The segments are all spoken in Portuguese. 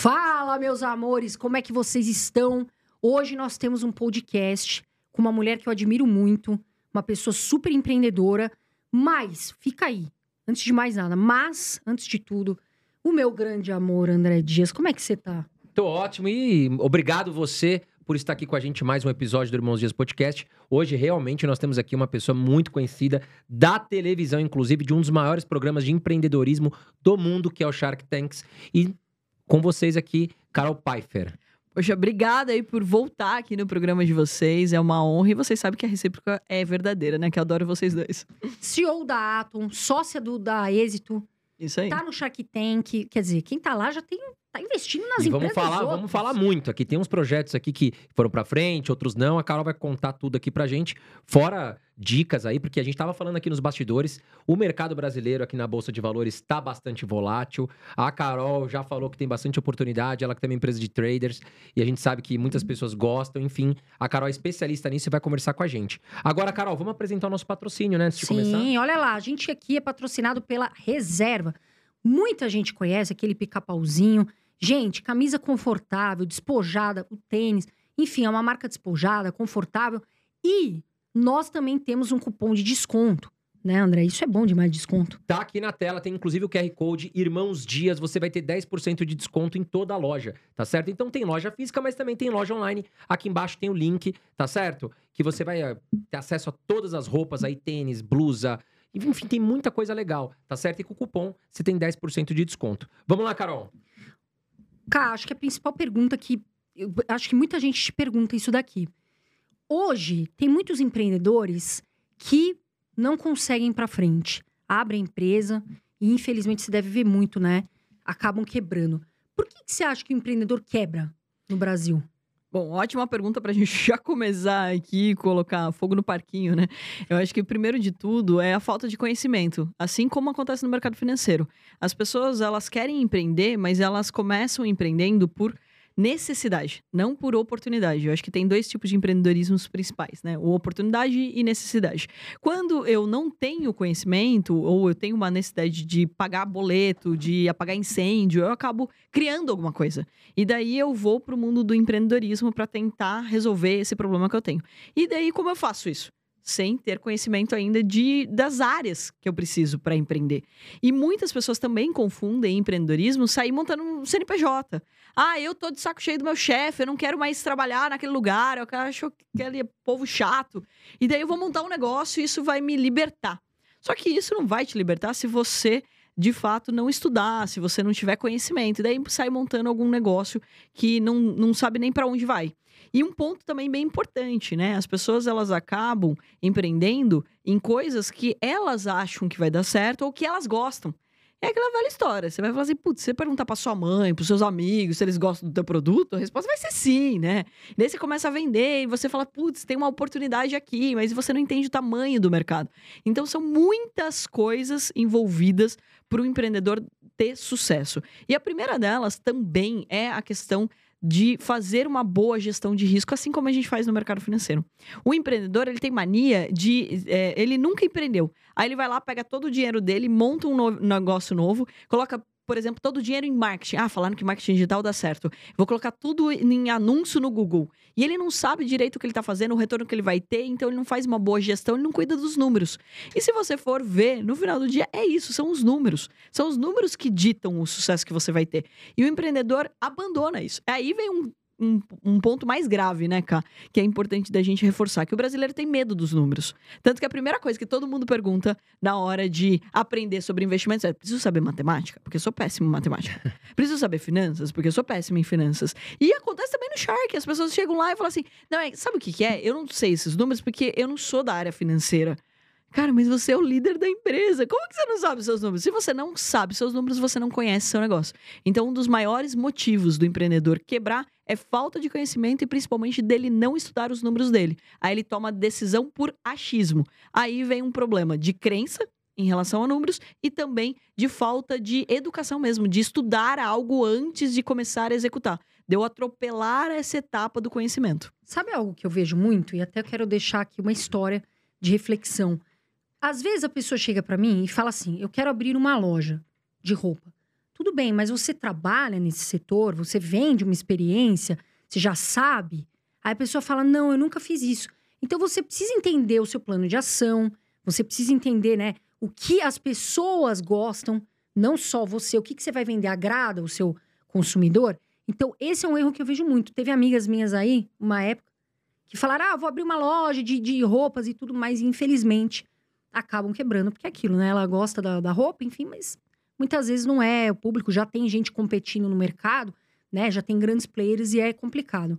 Fala, meus amores, como é que vocês estão? Hoje nós temos um podcast com uma mulher que eu admiro muito, uma pessoa super empreendedora, mas fica aí, antes de mais nada, mas antes de tudo, o meu grande amor, André Dias, como é que você tá? Tô ótimo e obrigado você por estar aqui com a gente mais um episódio do Irmãos Dias Podcast. Hoje, realmente, nós temos aqui uma pessoa muito conhecida da televisão, inclusive, de um dos maiores programas de empreendedorismo do mundo, que é o Shark Tanks. E com vocês aqui, Carol Pfeiffer. Poxa, obrigada aí por voltar aqui no programa de vocês. É uma honra. E vocês sabem que a recíproca é verdadeira, né? Que eu adoro vocês dois. CEO da Atom, sócia do, da Êxito, Isso aí. tá no Shark Tank. Quer dizer, quem tá lá já tem, tá investindo nas e vamos empresas falar, outras. vamos falar muito aqui. Tem uns projetos aqui que foram pra frente, outros não. A Carol vai contar tudo aqui pra gente. Fora dicas aí, porque a gente tava falando aqui nos bastidores, o mercado brasileiro aqui na bolsa de valores está bastante volátil. A Carol já falou que tem bastante oportunidade, ela que tem uma empresa de traders e a gente sabe que muitas pessoas gostam, enfim. A Carol é especialista nisso e vai conversar com a gente. Agora, Carol, vamos apresentar o nosso patrocínio, né, antes de Sim, começar? olha lá, a gente aqui é patrocinado pela Reserva. Muita gente conhece aquele pica-pauzinho. Gente, camisa confortável, despojada, o tênis, enfim, é uma marca despojada, confortável. E nós também temos um cupom de desconto, né, André? Isso é bom demais, desconto. Tá aqui na tela, tem inclusive o QR Code Irmãos Dias, você vai ter 10% de desconto em toda a loja, tá certo? Então tem loja física, mas também tem loja online. Aqui embaixo tem o link, tá certo? Que você vai eh, ter acesso a todas as roupas aí, tênis, blusa, enfim, tem muita coisa legal, tá certo? E com o cupom você tem 10% de desconto. Vamos lá, Carol. Cara, acho que a principal pergunta que. eu acho que muita gente te pergunta isso daqui. Hoje, tem muitos empreendedores que não conseguem para frente. Abrem empresa e, infelizmente, você deve ver muito, né? Acabam quebrando. Por que, que você acha que o empreendedor quebra no Brasil? Bom, ótima pergunta pra gente já começar aqui e colocar fogo no parquinho, né? Eu acho que o primeiro de tudo é a falta de conhecimento, assim como acontece no mercado financeiro. As pessoas, elas querem empreender, mas elas começam empreendendo por necessidade, não por oportunidade. Eu acho que tem dois tipos de empreendedorismos principais, né? O oportunidade e necessidade. Quando eu não tenho conhecimento ou eu tenho uma necessidade de pagar boleto, de apagar incêndio, eu acabo criando alguma coisa. E daí eu vou para o mundo do empreendedorismo para tentar resolver esse problema que eu tenho. E daí como eu faço isso? Sem ter conhecimento ainda de, das áreas que eu preciso para empreender. E muitas pessoas também confundem empreendedorismo sair montando um CNPJ. Ah, eu tô de saco cheio do meu chefe, eu não quero mais trabalhar naquele lugar, eu acho que ele é povo chato. E daí eu vou montar um negócio e isso vai me libertar. Só que isso não vai te libertar se você de fato não estudar, se você não tiver conhecimento. E daí sai montando algum negócio que não, não sabe nem para onde vai. E um ponto também bem importante, né? As pessoas elas acabam empreendendo em coisas que elas acham que vai dar certo ou que elas gostam. É aquela velha história. Você vai falar assim, putz, você perguntar pra sua mãe, pros seus amigos, se eles gostam do teu produto, a resposta vai ser sim, né? E daí você começa a vender e você fala, putz, tem uma oportunidade aqui, mas você não entende o tamanho do mercado. Então são muitas coisas envolvidas para o empreendedor ter sucesso. E a primeira delas também é a questão de fazer uma boa gestão de risco, assim como a gente faz no mercado financeiro. O empreendedor, ele tem mania de... é, ele nunca empreendeu. Aí ele vai lá, pega todo o dinheiro dele, monta um no- negócio novo, coloca, por exemplo, todo o dinheiro em marketing. Ah, falaram que marketing digital dá certo. Vou colocar tudo em anúncio no Google. E ele não sabe direito o que ele está fazendo, o retorno que ele vai ter, então ele não faz uma boa gestão, ele não cuida dos números. E se você for ver, no final do dia, é isso, são os números. São os números que ditam o sucesso que você vai ter. E o empreendedor abandona isso. Aí vem um, um, um ponto mais grave, né, Cá? Que é importante da gente reforçar, que o brasileiro tem medo dos números. Tanto que a primeira coisa que todo mundo pergunta na hora de aprender sobre investimentos é: preciso saber matemática? Porque eu sou péssimo em matemática. preciso saber finanças? Porque eu sou péssimo em finanças. E acontece também no Shark. As pessoas chegam lá e falam assim: não, é, sabe o que, que é? Eu não sei esses números porque eu não sou da área financeira. Cara, mas você é o líder da empresa. Como que você não sabe seus números? Se você não sabe seus números, você não conhece seu negócio. Então, um dos maiores motivos do empreendedor quebrar é falta de conhecimento e principalmente dele não estudar os números dele. Aí ele toma decisão por achismo. Aí vem um problema de crença em relação a números e também de falta de educação mesmo, de estudar algo antes de começar a executar. De eu atropelar essa etapa do conhecimento. Sabe algo que eu vejo muito? E até quero deixar aqui uma história de reflexão. Às vezes a pessoa chega pra mim e fala assim: Eu quero abrir uma loja de roupa. Tudo bem, mas você trabalha nesse setor, você vende uma experiência, você já sabe. Aí a pessoa fala: não, eu nunca fiz isso. Então você precisa entender o seu plano de ação, você precisa entender, né, o que as pessoas gostam, não só você, o que, que você vai vender agrada o seu consumidor. Então, esse é um erro que eu vejo muito. Teve amigas minhas aí, uma época, que falaram: ah, vou abrir uma loja de, de roupas e tudo mais, e infelizmente acabam quebrando, porque é aquilo, né? Ela gosta da, da roupa, enfim, mas muitas vezes não é. O público já tem gente competindo no mercado, né? Já tem grandes players e é complicado.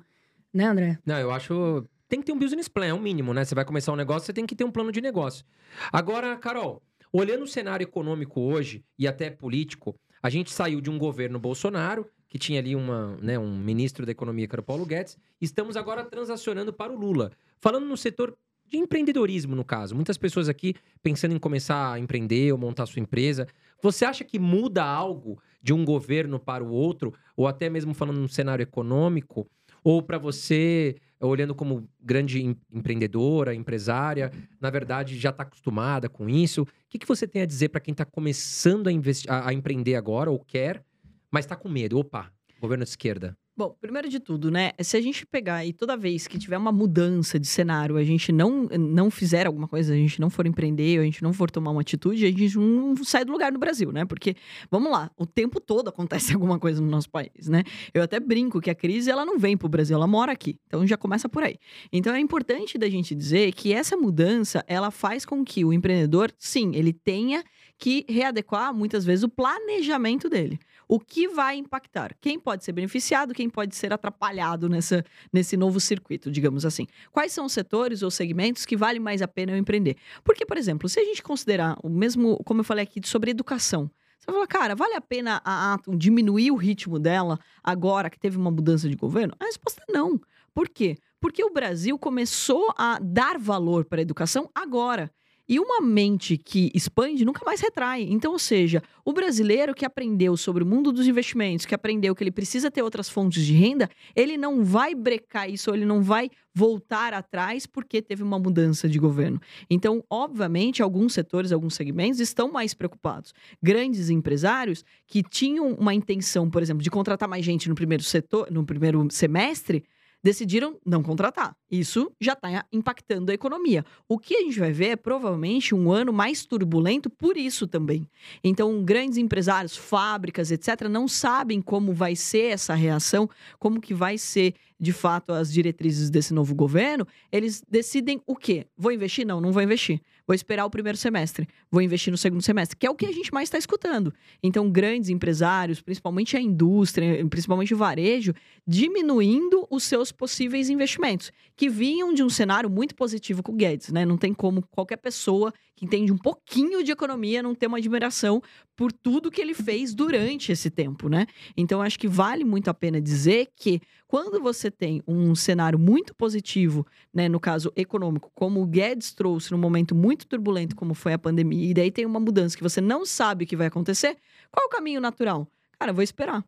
Né, André? Não, eu acho. Tem que ter um business plan, é um mínimo, né? Você vai começar um negócio, você tem que ter um plano de negócio. Agora, Carol, olhando o cenário econômico hoje e até político, a gente saiu de um governo Bolsonaro, que tinha ali uma, né, um ministro da economia, que era o Paulo Guedes, estamos agora transacionando para o Lula. Falando no setor de empreendedorismo, no caso. Muitas pessoas aqui pensando em começar a empreender ou montar sua empresa. Você acha que muda algo de um governo para o outro, ou até mesmo falando no cenário econômico? Ou para você, olhando como grande empreendedora, empresária, na verdade já está acostumada com isso? O que, que você tem a dizer para quem está começando a, a, a empreender agora ou quer, mas está com medo? Opa, governo de esquerda. Bom, primeiro de tudo, né? Se a gente pegar e toda vez que tiver uma mudança de cenário, a gente não, não fizer alguma coisa, a gente não for empreender, a gente não for tomar uma atitude, a gente não sai do lugar no Brasil, né? Porque, vamos lá, o tempo todo acontece alguma coisa no nosso país, né? Eu até brinco que a crise, ela não vem pro Brasil, ela mora aqui. Então já começa por aí. Então é importante da gente dizer que essa mudança, ela faz com que o empreendedor, sim, ele tenha que readequar muitas vezes o planejamento dele. O que vai impactar? Quem pode ser beneficiado, quem pode ser atrapalhado nessa, nesse novo circuito, digamos assim. Quais são os setores ou segmentos que vale mais a pena eu empreender? Porque, por exemplo, se a gente considerar o mesmo, como eu falei aqui, sobre educação, você fala, cara, vale a pena a Atom diminuir o ritmo dela agora que teve uma mudança de governo? A resposta é não. Por quê? Porque o Brasil começou a dar valor para a educação agora. E uma mente que expande nunca mais retrai. Então, ou seja, o brasileiro que aprendeu sobre o mundo dos investimentos, que aprendeu que ele precisa ter outras fontes de renda, ele não vai brecar isso, ele não vai voltar atrás porque teve uma mudança de governo. Então, obviamente, alguns setores, alguns segmentos estão mais preocupados. Grandes empresários que tinham uma intenção, por exemplo, de contratar mais gente no primeiro setor, no primeiro semestre, decidiram não contratar. Isso já está impactando a economia. O que a gente vai ver é provavelmente um ano mais turbulento por isso também. Então, grandes empresários, fábricas, etc., não sabem como vai ser essa reação, como que vai ser de fato as diretrizes desse novo governo. Eles decidem o quê? Vou investir? Não, não vou investir. Vou esperar o primeiro semestre. Vou investir no segundo semestre, que é o que a gente mais está escutando. Então, grandes empresários, principalmente a indústria, principalmente o varejo, diminuindo os seus possíveis investimentos, que vinham de um cenário muito positivo com o Guedes, né? Não tem como qualquer pessoa que entende um pouquinho de economia não ter uma admiração por tudo que ele fez durante esse tempo, né? Então, acho que vale muito a pena dizer que quando você tem um cenário muito positivo, né, no caso econômico, como o Guedes trouxe num momento muito turbulento como foi a pandemia, e daí tem uma mudança que você não sabe o que vai acontecer, qual o caminho natural? Cara, vou esperar.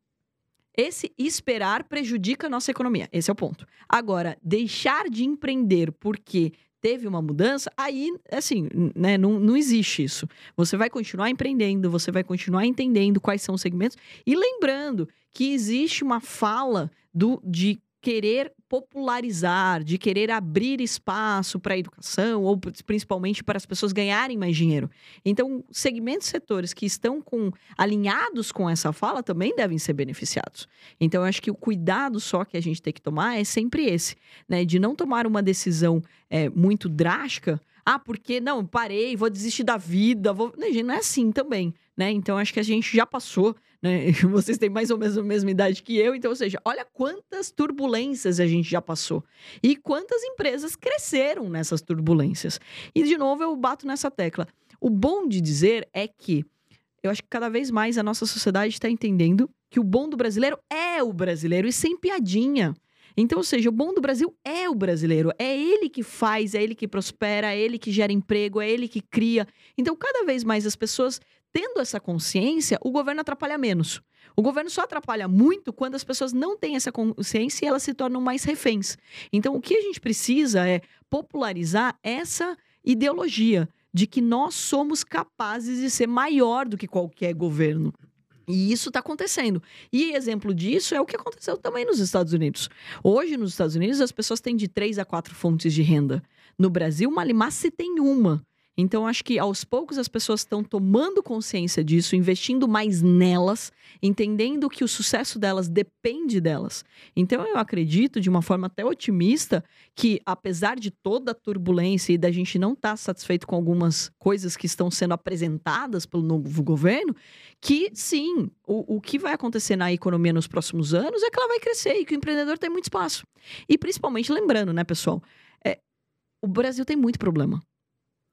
Esse esperar prejudica a nossa economia. Esse é o ponto. Agora, deixar de empreender porque teve uma mudança, aí, assim, né, não, não existe isso. Você vai continuar empreendendo, você vai continuar entendendo quais são os segmentos e lembrando que existe uma fala do, de querer popularizar, de querer abrir espaço para a educação ou principalmente para as pessoas ganharem mais dinheiro. Então, segmentos setores que estão com alinhados com essa fala também devem ser beneficiados. Então, eu acho que o cuidado só que a gente tem que tomar é sempre esse, né, de não tomar uma decisão é, muito drástica ah, porque não, parei, vou desistir da vida, vou. Não, gente, não é assim também, né? Então acho que a gente já passou, né? Vocês têm mais ou menos a mesma idade que eu, então, ou seja, olha quantas turbulências a gente já passou e quantas empresas cresceram nessas turbulências. E de novo eu bato nessa tecla. O bom de dizer é que eu acho que cada vez mais a nossa sociedade está entendendo que o bom do brasileiro é o brasileiro e sem piadinha. Então, ou seja, o bom do Brasil é o brasileiro. É ele que faz, é ele que prospera, é ele que gera emprego, é ele que cria. Então, cada vez mais as pessoas tendo essa consciência, o governo atrapalha menos. O governo só atrapalha muito quando as pessoas não têm essa consciência e elas se tornam mais reféns. Então, o que a gente precisa é popularizar essa ideologia de que nós somos capazes de ser maior do que qualquer governo. E isso está acontecendo. E exemplo disso é o que aconteceu também nos Estados Unidos. Hoje, nos Estados Unidos, as pessoas têm de três a quatro fontes de renda. No Brasil, Malimar se tem uma. Então, acho que aos poucos as pessoas estão tomando consciência disso, investindo mais nelas, entendendo que o sucesso delas depende delas. Então, eu acredito, de uma forma até otimista, que apesar de toda a turbulência e da gente não estar tá satisfeito com algumas coisas que estão sendo apresentadas pelo novo governo, que sim, o, o que vai acontecer na economia nos próximos anos é que ela vai crescer e que o empreendedor tem muito espaço. E principalmente lembrando, né, pessoal? É, o Brasil tem muito problema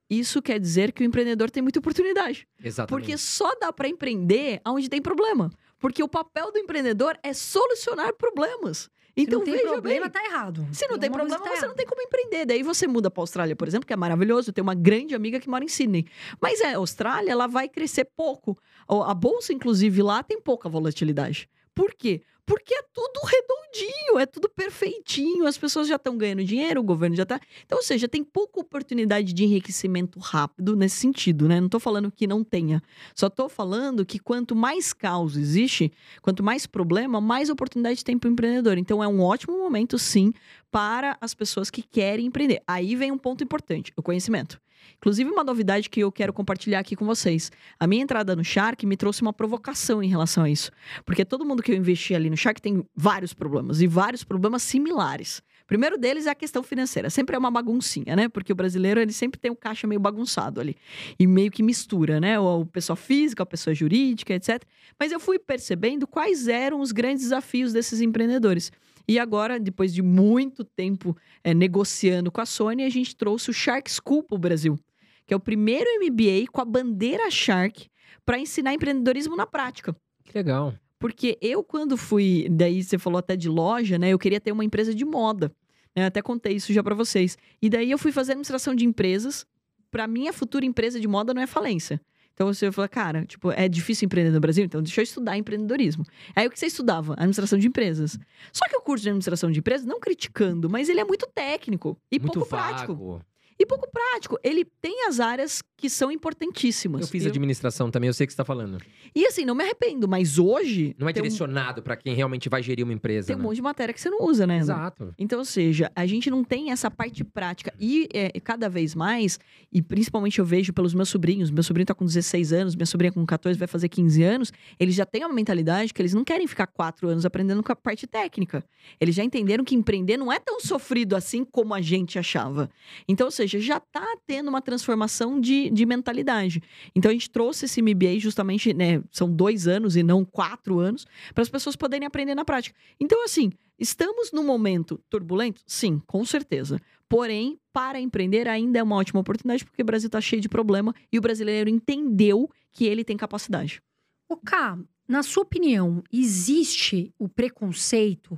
isso quer dizer que o empreendedor tem muita oportunidade. Exatamente. Porque só dá para empreender onde tem problema. Porque o papel do empreendedor é solucionar problemas. Então, Se não tem veja problema, bem. tá errado. Se não tem problema, tá você não tem como empreender. Daí você muda para Austrália, por exemplo, que é maravilhoso. Eu tenho uma grande amiga que mora em Sydney. Mas é, a Austrália, ela vai crescer pouco. A bolsa, inclusive, lá tem pouca volatilidade. Por quê? Porque é tudo redondinho, é tudo perfeitinho, as pessoas já estão ganhando dinheiro, o governo já está. Então, ou seja, tem pouca oportunidade de enriquecimento rápido nesse sentido, né? Não estou falando que não tenha. Só estou falando que quanto mais caos existe, quanto mais problema, mais oportunidade tem para o empreendedor. Então, é um ótimo momento, sim, para as pessoas que querem empreender. Aí vem um ponto importante: o conhecimento. Inclusive, uma novidade que eu quero compartilhar aqui com vocês. A minha entrada no Shark me trouxe uma provocação em relação a isso. Porque todo mundo que eu investi ali no Shark tem vários problemas, e vários problemas similares. Primeiro deles é a questão financeira. Sempre é uma baguncinha, né? Porque o brasileiro, ele sempre tem o caixa meio bagunçado ali. E meio que mistura, né? O pessoa física, a pessoa jurídica, etc. Mas eu fui percebendo quais eram os grandes desafios desses empreendedores. E agora, depois de muito tempo é, negociando com a Sony, a gente trouxe o Shark School para o Brasil, que é o primeiro MBA com a bandeira Shark para ensinar empreendedorismo na prática. Que legal. Porque eu, quando fui, daí você falou até de loja, né? Eu queria ter uma empresa de moda. Né? Até contei isso já para vocês. E daí eu fui fazer administração de empresas. Para minha futura empresa de moda não é falência. Então você fala, cara, tipo, é difícil empreender no Brasil, então deixa eu estudar empreendedorismo. Aí o que você estudava? Administração de empresas. Só que o curso de administração de empresas, não criticando, mas ele é muito técnico e Muito pouco vago. prático. E pouco prático. Ele tem as áreas que são importantíssimas. Eu fiz administração também, eu sei o que você tá falando. E assim, não me arrependo, mas hoje. Não é tem um- direcionado pra quem realmente vai gerir uma empresa, Tem um né? monte de matéria que você não usa, né? Exato. Então, ou seja, a gente não tem essa parte prática. E é, cada vez mais, e principalmente eu vejo pelos meus sobrinhos, meu sobrinho tá com 16 anos, minha sobrinha com 14 vai fazer 15 anos, eles já têm uma mentalidade que eles não querem ficar quatro anos aprendendo com a parte técnica. Eles já entenderam que empreender não é tão sofrido assim como a gente achava. Então, ou seja, já tá tendo uma transformação de, de mentalidade. Então, a gente trouxe esse MBA justamente, né? São dois anos e não quatro anos, para as pessoas poderem aprender na prática. Então, assim, Estamos num momento turbulento? Sim, com certeza. Porém, para empreender ainda é uma ótima oportunidade, porque o Brasil está cheio de problema e o brasileiro entendeu que ele tem capacidade. Ô, Ká, na sua opinião, existe o preconceito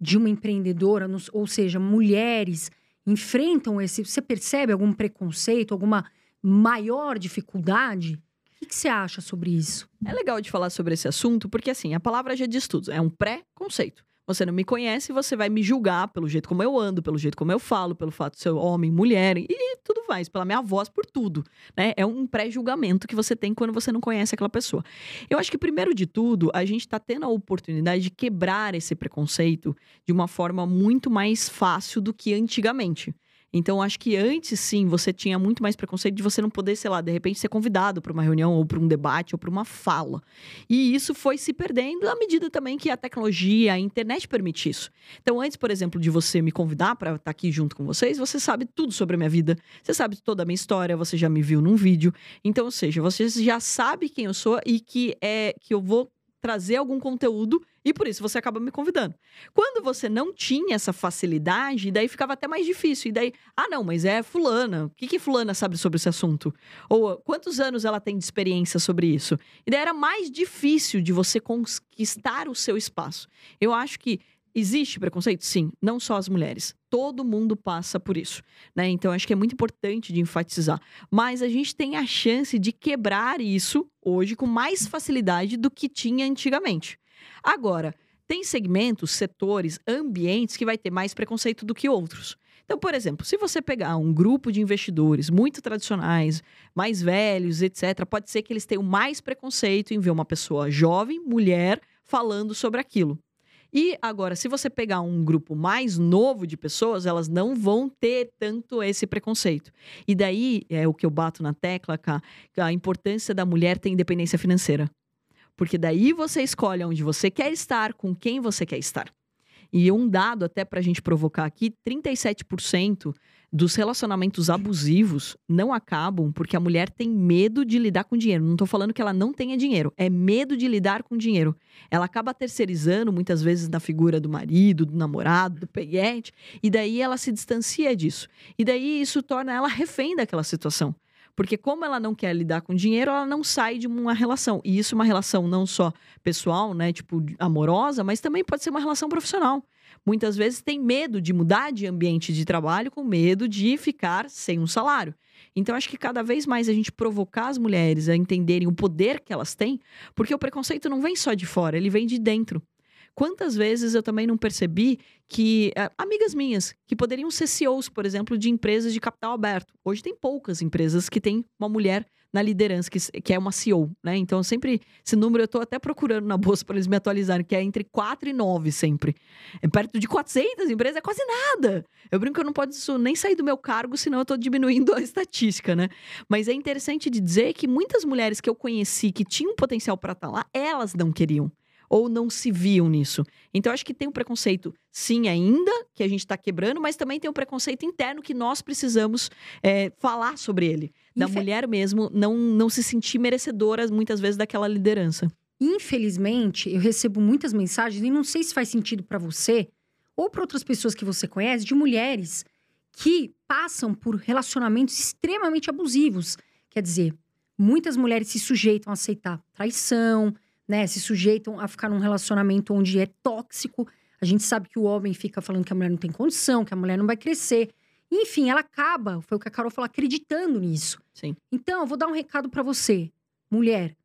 de uma empreendedora, ou seja, mulheres enfrentam esse. Você percebe algum preconceito, alguma maior dificuldade? O que, você acha sobre isso? É legal de falar sobre esse assunto, porque assim, a palavra já diz tudo. É um pré-conceito. Você não me conhece, você vai me julgar pelo jeito como eu ando, pelo jeito como eu falo, pelo fato de ser homem, mulher e tudo mais, pela minha voz, por tudo. Né? É um pré-julgamento que você tem quando você não conhece aquela pessoa. Eu acho que, primeiro de tudo, a gente está tendo a oportunidade de quebrar esse preconceito de uma forma muito mais fácil do que antigamente. Então, acho que antes, sim, você tinha muito mais preconceito de você não poder, sei lá, de repente ser convidado para uma reunião, ou para um debate, ou para uma fala. E isso foi se perdendo à medida também que a tecnologia, a internet permite isso. Então, antes, por exemplo, de você me convidar para estar aqui junto com vocês, você sabe tudo sobre a minha vida, você sabe toda a minha história, você já me viu num vídeo. Então, ou seja, você já sabe quem eu sou e que é que eu vou trazer algum conteúdo e por isso você acaba me convidando. Quando você não tinha essa facilidade, daí ficava até mais difícil. E daí, ah, não, mas é fulana. O que, que fulana sabe sobre esse assunto? Ou quantos anos ela tem de experiência sobre isso? E daí era mais difícil de você conquistar o seu espaço. Eu acho que existe preconceito? Sim, não só as mulheres. Todo mundo passa por isso, né? Então acho que é muito importante de enfatizar. Mas a gente tem a chance de quebrar isso hoje com mais facilidade do que tinha antigamente. Agora, tem segmentos, setores, ambientes que vai ter mais preconceito do que outros. Então, por exemplo, se você pegar um grupo de investidores muito tradicionais, mais velhos, etc., pode ser que eles tenham mais preconceito em ver uma pessoa jovem, mulher, falando sobre aquilo. E agora, se você pegar um grupo mais novo de pessoas, elas não vão ter tanto esse preconceito. E daí é o que eu bato na tecla, cá, a importância da mulher ter independência financeira. Porque daí você escolhe onde você quer estar, com quem você quer estar. E um dado até para a gente provocar aqui: 37% dos relacionamentos abusivos não acabam porque a mulher tem medo de lidar com dinheiro. Não estou falando que ela não tenha dinheiro, é medo de lidar com dinheiro. Ela acaba terceirizando muitas vezes na figura do marido, do namorado, do peguete, e daí ela se distancia disso. E daí isso torna ela refém daquela situação. Porque como ela não quer lidar com dinheiro, ela não sai de uma relação. E isso é uma relação não só pessoal, né, tipo amorosa, mas também pode ser uma relação profissional. Muitas vezes tem medo de mudar de ambiente de trabalho com medo de ficar sem um salário. Então, acho que cada vez mais a gente provocar as mulheres a entenderem o poder que elas têm, porque o preconceito não vem só de fora, ele vem de dentro. Quantas vezes eu também não percebi que uh, amigas minhas que poderiam ser CEOs, por exemplo, de empresas de capital aberto. Hoje tem poucas empresas que têm uma mulher na liderança, que, que é uma CEO, né? Então, sempre, esse número eu estou até procurando na bolsa para eles me atualizarem, que é entre 4 e 9 sempre. É perto de 400 empresas, é quase nada. Eu brinco que eu não posso nem sair do meu cargo, senão eu estou diminuindo a estatística, né? Mas é interessante de dizer que muitas mulheres que eu conheci que tinham potencial para estar tá lá, elas não queriam ou não se viam nisso. Então, acho que tem um preconceito, sim, ainda, que a gente está quebrando, mas também tem um preconceito interno que nós precisamos é, falar sobre ele. Da Infe... mulher mesmo não, não se sentir merecedora, muitas vezes, daquela liderança. Infelizmente, eu recebo muitas mensagens, e não sei se faz sentido para você ou para outras pessoas que você conhece, de mulheres que passam por relacionamentos extremamente abusivos. Quer dizer, muitas mulheres se sujeitam a aceitar traição, né, se sujeitam a ficar num relacionamento onde é tóxico. A gente sabe que o homem fica falando que a mulher não tem condição, que a mulher não vai crescer. Enfim, ela acaba, foi o que a Carol falou, acreditando nisso. Sim. Então, eu vou dar um recado para você, mulher.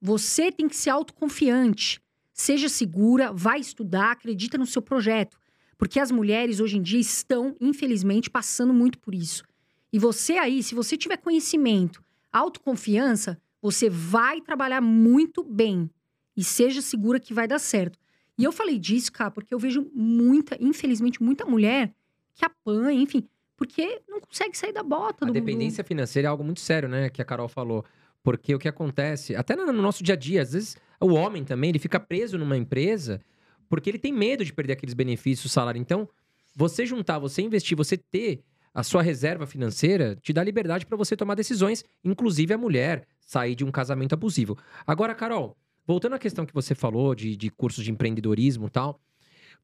Você tem que ser autoconfiante. Seja segura, vai estudar, acredita no seu projeto. Porque as mulheres hoje em dia estão, infelizmente, passando muito por isso. E você aí, se você tiver conhecimento, autoconfiança, você vai trabalhar muito bem e seja segura que vai dar certo. E eu falei disso, cara, porque eu vejo muita, infelizmente, muita mulher que apanha, enfim, porque não consegue sair da bota. A do, dependência do... financeira é algo muito sério, né? Que a Carol falou. Porque o que acontece, até no nosso dia a dia, às vezes o homem também, ele fica preso numa empresa porque ele tem medo de perder aqueles benefícios, salário. Então, você juntar, você investir, você ter a sua reserva financeira, te dá liberdade para você tomar decisões, inclusive a mulher sair de um casamento abusivo. Agora, Carol, Voltando à questão que você falou de, de cursos de empreendedorismo e tal,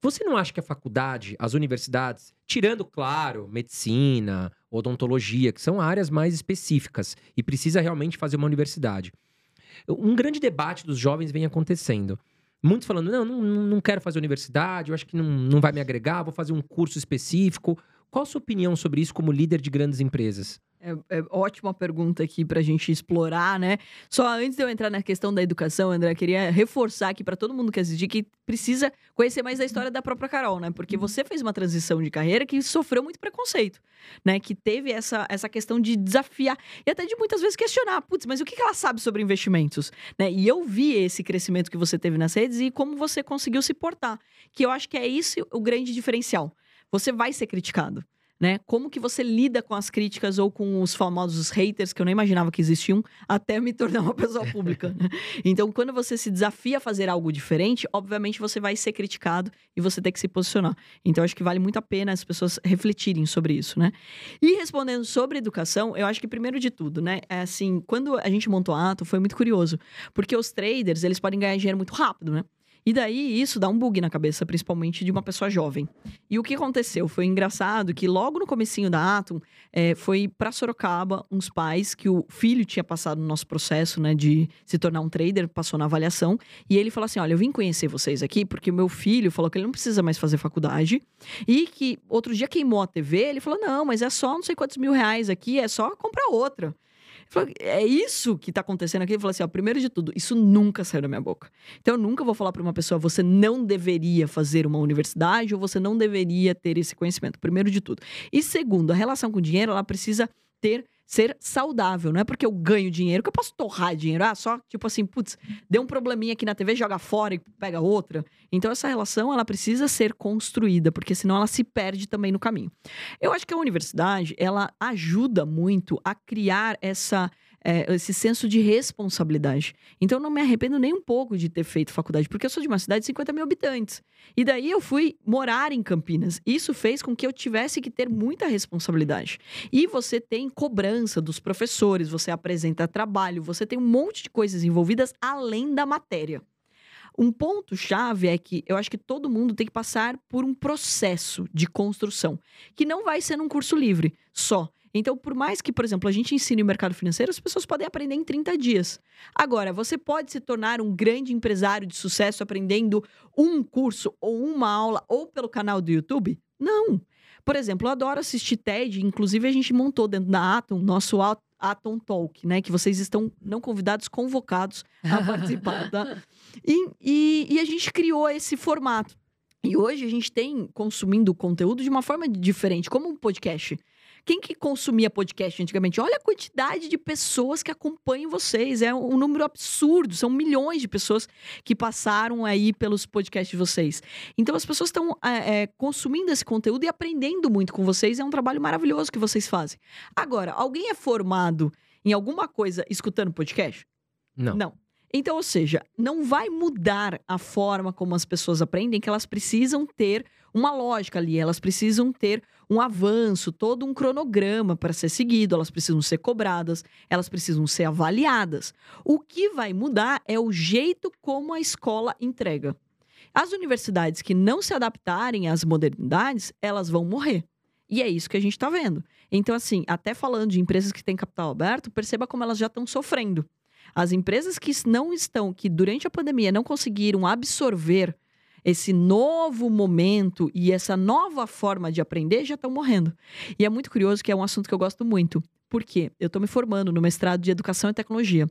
você não acha que a faculdade, as universidades, tirando, claro, medicina, odontologia, que são áreas mais específicas e precisa realmente fazer uma universidade, um grande debate dos jovens vem acontecendo. Muitos falando, não, não, não quero fazer universidade, eu acho que não, não vai me agregar, vou fazer um curso específico. Qual a sua opinião sobre isso como líder de grandes empresas? É, é ótima pergunta aqui para a gente explorar, né? Só antes de eu entrar na questão da educação, André, eu queria reforçar aqui para todo mundo que assistir que precisa conhecer mais da história da própria Carol, né? Porque você fez uma transição de carreira que sofreu muito preconceito, né? Que teve essa, essa questão de desafiar e até de muitas vezes questionar, putz, mas o que ela sabe sobre investimentos, né? E eu vi esse crescimento que você teve nas redes e como você conseguiu se portar, que eu acho que é isso o grande diferencial. Você vai ser criticado né? Como que você lida com as críticas ou com os famosos haters que eu nem imaginava que existiam até me tornar uma pessoa pública. Né? Então, quando você se desafia a fazer algo diferente, obviamente você vai ser criticado e você tem que se posicionar. Então, acho que vale muito a pena as pessoas refletirem sobre isso, né? E respondendo sobre educação, eu acho que primeiro de tudo, né, é assim, quando a gente montou a Ato, foi muito curioso, porque os traders, eles podem ganhar dinheiro muito rápido, né? E daí isso dá um bug na cabeça, principalmente de uma pessoa jovem. E o que aconteceu? Foi engraçado que logo no comecinho da Atom, é, foi para Sorocaba uns pais que o filho tinha passado no nosso processo, né, de se tornar um trader, passou na avaliação, e ele falou assim: "Olha, eu vim conhecer vocês aqui porque o meu filho falou que ele não precisa mais fazer faculdade e que outro dia queimou a TV, ele falou: "Não, mas é só não sei quantos mil reais aqui, é só comprar outra". É isso que está acontecendo aqui. Ele falou assim: ó, primeiro de tudo, isso nunca saiu da minha boca. Então, eu nunca vou falar para uma pessoa: você não deveria fazer uma universidade ou você não deveria ter esse conhecimento. Primeiro de tudo. E segundo, a relação com o dinheiro, ela precisa ter ser saudável. Não é porque eu ganho dinheiro que eu posso torrar dinheiro. Ah, só tipo assim, putz, deu um probleminha aqui na TV, joga fora e pega outra. Então essa relação ela precisa ser construída, porque senão ela se perde também no caminho. Eu acho que a universidade ela ajuda muito a criar essa é, esse senso de responsabilidade. Então, eu não me arrependo nem um pouco de ter feito faculdade, porque eu sou de uma cidade de 50 mil habitantes. E daí eu fui morar em Campinas. Isso fez com que eu tivesse que ter muita responsabilidade. E você tem cobrança dos professores, você apresenta trabalho, você tem um monte de coisas envolvidas além da matéria. Um ponto chave é que eu acho que todo mundo tem que passar por um processo de construção, que não vai ser num curso livre só. Então, por mais que, por exemplo, a gente ensine o mercado financeiro, as pessoas podem aprender em 30 dias. Agora, você pode se tornar um grande empresário de sucesso aprendendo um curso ou uma aula ou pelo canal do YouTube? Não. Por exemplo, eu adoro assistir TED, inclusive a gente montou dentro da Atom nosso Atom Talk, né? Que vocês estão não convidados, convocados a participar, tá? E, e, e a gente criou esse formato. E hoje a gente tem consumindo conteúdo de uma forma diferente, como um podcast. Quem que consumia podcast antigamente? Olha a quantidade de pessoas que acompanham vocês. É um número absurdo. São milhões de pessoas que passaram aí pelos podcasts de vocês. Então as pessoas estão é, é, consumindo esse conteúdo e aprendendo muito com vocês. É um trabalho maravilhoso que vocês fazem. Agora, alguém é formado em alguma coisa escutando podcast? Não. Não. Então, ou seja, não vai mudar a forma como as pessoas aprendem, que elas precisam ter uma lógica ali, elas precisam ter um avanço, todo um cronograma para ser seguido, elas precisam ser cobradas, elas precisam ser avaliadas. O que vai mudar é o jeito como a escola entrega. As universidades que não se adaptarem às modernidades, elas vão morrer. E é isso que a gente está vendo. Então, assim, até falando de empresas que têm capital aberto, perceba como elas já estão sofrendo. As empresas que não estão, que durante a pandemia não conseguiram absorver esse novo momento e essa nova forma de aprender já estão morrendo. E é muito curioso que é um assunto que eu gosto muito. Por quê? Eu estou me formando no mestrado de Educação e Tecnologia.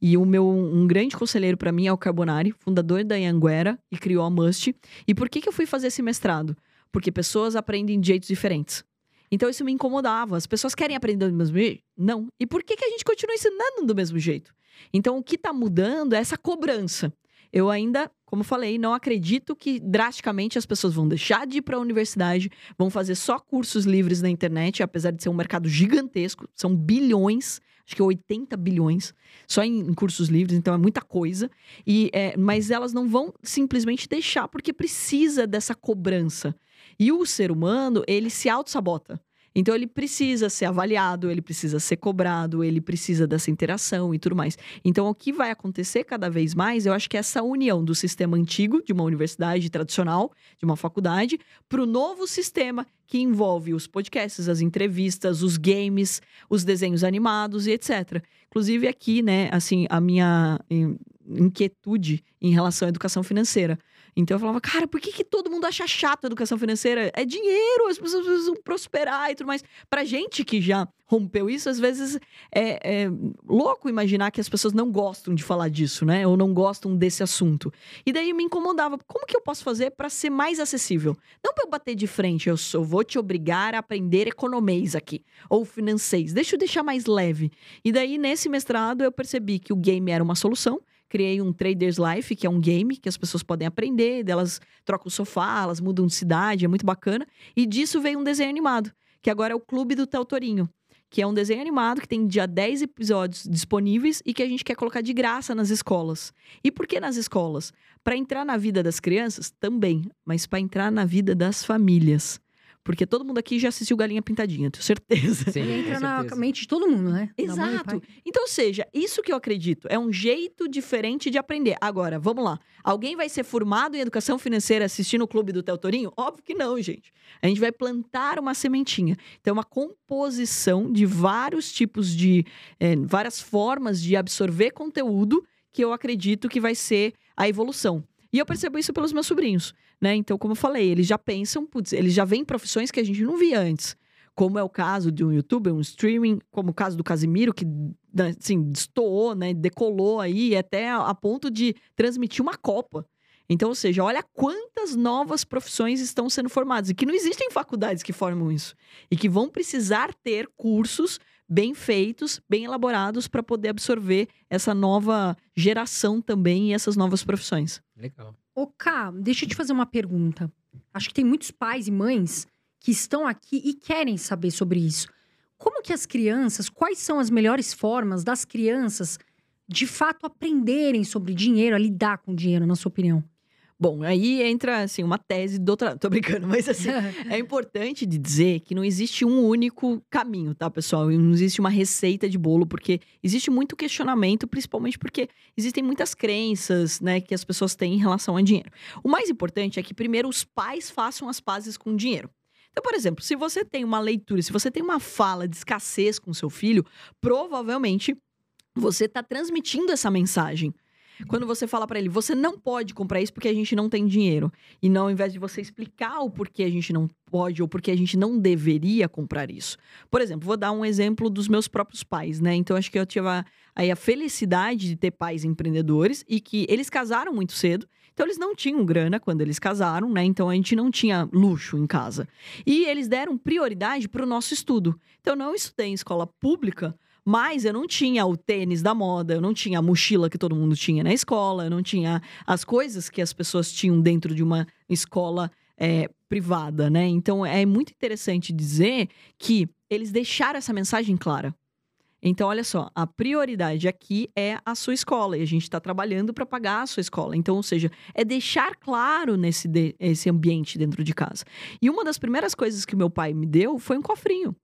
E o meu um grande conselheiro para mim é o Carbonari, fundador da Anhanguera e criou a Must. E por que, que eu fui fazer esse mestrado? Porque pessoas aprendem de jeitos diferentes. Então isso me incomodava. As pessoas querem aprender do mesmo jeito? Não. E por que, que a gente continua ensinando do mesmo jeito? Então o que está mudando é essa cobrança. Eu ainda, como falei, não acredito que drasticamente as pessoas vão deixar de ir para a universidade, vão fazer só cursos livres na internet, apesar de ser um mercado gigantesco, são bilhões, acho que 80 bilhões, só em, em cursos livres, então é muita coisa. E, é, mas elas não vão simplesmente deixar, porque precisa dessa cobrança. E o ser humano, ele se auto-sabota. Então ele precisa ser avaliado, ele precisa ser cobrado, ele precisa dessa interação e tudo mais. Então o que vai acontecer cada vez mais, eu acho que é essa união do sistema antigo de uma universidade tradicional, de uma faculdade, para o novo sistema que envolve os podcasts, as entrevistas, os games, os desenhos animados e etc. Inclusive aqui, né, assim, a minha inquietude em relação à educação financeira. Então eu falava, cara, por que, que todo mundo acha chato a educação financeira? É dinheiro, as pessoas precisam prosperar e tudo mais. Pra gente que já rompeu isso, às vezes é, é, louco imaginar que as pessoas não gostam de falar disso, né? Ou não gostam desse assunto. E daí me incomodava. Como que eu posso fazer para ser mais acessível? Não para eu bater de frente, eu só vou te obrigar a aprender economês aqui, ou financeis. Deixa eu deixar mais leve. E daí, nesse mestrado, eu percebi que o game era uma solução criei um Traders Life, que é um game que as pessoas podem aprender, elas trocam o sofá, elas mudam de cidade, é muito bacana. E disso veio um desenho animado, que agora é o Clube do Teutorinho, que é um desenho animado que tem já 10 episódios disponíveis e que a gente quer colocar de graça nas escolas. E por que nas escolas? Para entrar na vida das crianças? Também, mas para entrar na vida das famílias. Porque todo mundo aqui já assistiu Galinha Pintadinha, tenho certeza. Sim, e entra na mente de todo mundo, né? Exato. Então, ou seja, isso que eu acredito é um jeito diferente de aprender. Agora, vamos lá. Alguém vai ser formado em educação financeira assistindo o Clube do Teutorinho? Óbvio que não, gente. A gente vai plantar uma sementinha. Então, é uma composição de vários tipos de. É, várias formas de absorver conteúdo que eu acredito que vai ser a evolução. E eu percebo isso pelos meus sobrinhos. Né? Então, como eu falei, eles já pensam, putz, eles já veem profissões que a gente não via antes. Como é o caso de um youtuber, um streaming, como o caso do Casimiro, que assim, destoou, né? Decolou aí até a ponto de transmitir uma Copa. Então, ou seja, olha quantas novas profissões estão sendo formadas e que não existem faculdades que formam isso e que vão precisar ter cursos bem feitos, bem elaborados para poder absorver essa nova geração também e essas novas profissões. Legal. Ô, Ká, deixa eu te fazer uma pergunta. Acho que tem muitos pais e mães que estão aqui e querem saber sobre isso. Como que as crianças, quais são as melhores formas das crianças de fato aprenderem sobre dinheiro, a lidar com dinheiro, na sua opinião? Bom, aí entra assim uma tese doutorado. Tô brincando, mas assim, é importante de dizer que não existe um único caminho, tá, pessoal? Não existe uma receita de bolo, porque existe muito questionamento, principalmente porque existem muitas crenças, né, que as pessoas têm em relação a dinheiro. O mais importante é que primeiro os pais façam as pazes com o dinheiro. Então, por exemplo, se você tem uma leitura, se você tem uma fala de escassez com seu filho, provavelmente você está transmitindo essa mensagem. Quando você fala para ele, você não pode comprar isso porque a gente não tem dinheiro. E não, ao invés de você explicar o porquê a gente não pode ou porque a gente não deveria comprar isso. Por exemplo, vou dar um exemplo dos meus próprios pais, né? Então, acho que eu tive a, aí a felicidade de ter pais empreendedores e que eles casaram muito cedo. Então, eles não tinham grana quando eles casaram, né? Então, a gente não tinha luxo em casa. E eles deram prioridade para o nosso estudo. Então, eu não estudei em escola pública mas eu não tinha o tênis da moda, eu não tinha a mochila que todo mundo tinha na escola, eu não tinha as coisas que as pessoas tinham dentro de uma escola é, privada, né? Então é muito interessante dizer que eles deixaram essa mensagem clara. Então, olha só, a prioridade aqui é a sua escola e a gente está trabalhando para pagar a sua escola. Então, ou seja, é deixar claro nesse de, ambiente dentro de casa. E uma das primeiras coisas que meu pai me deu foi um cofrinho.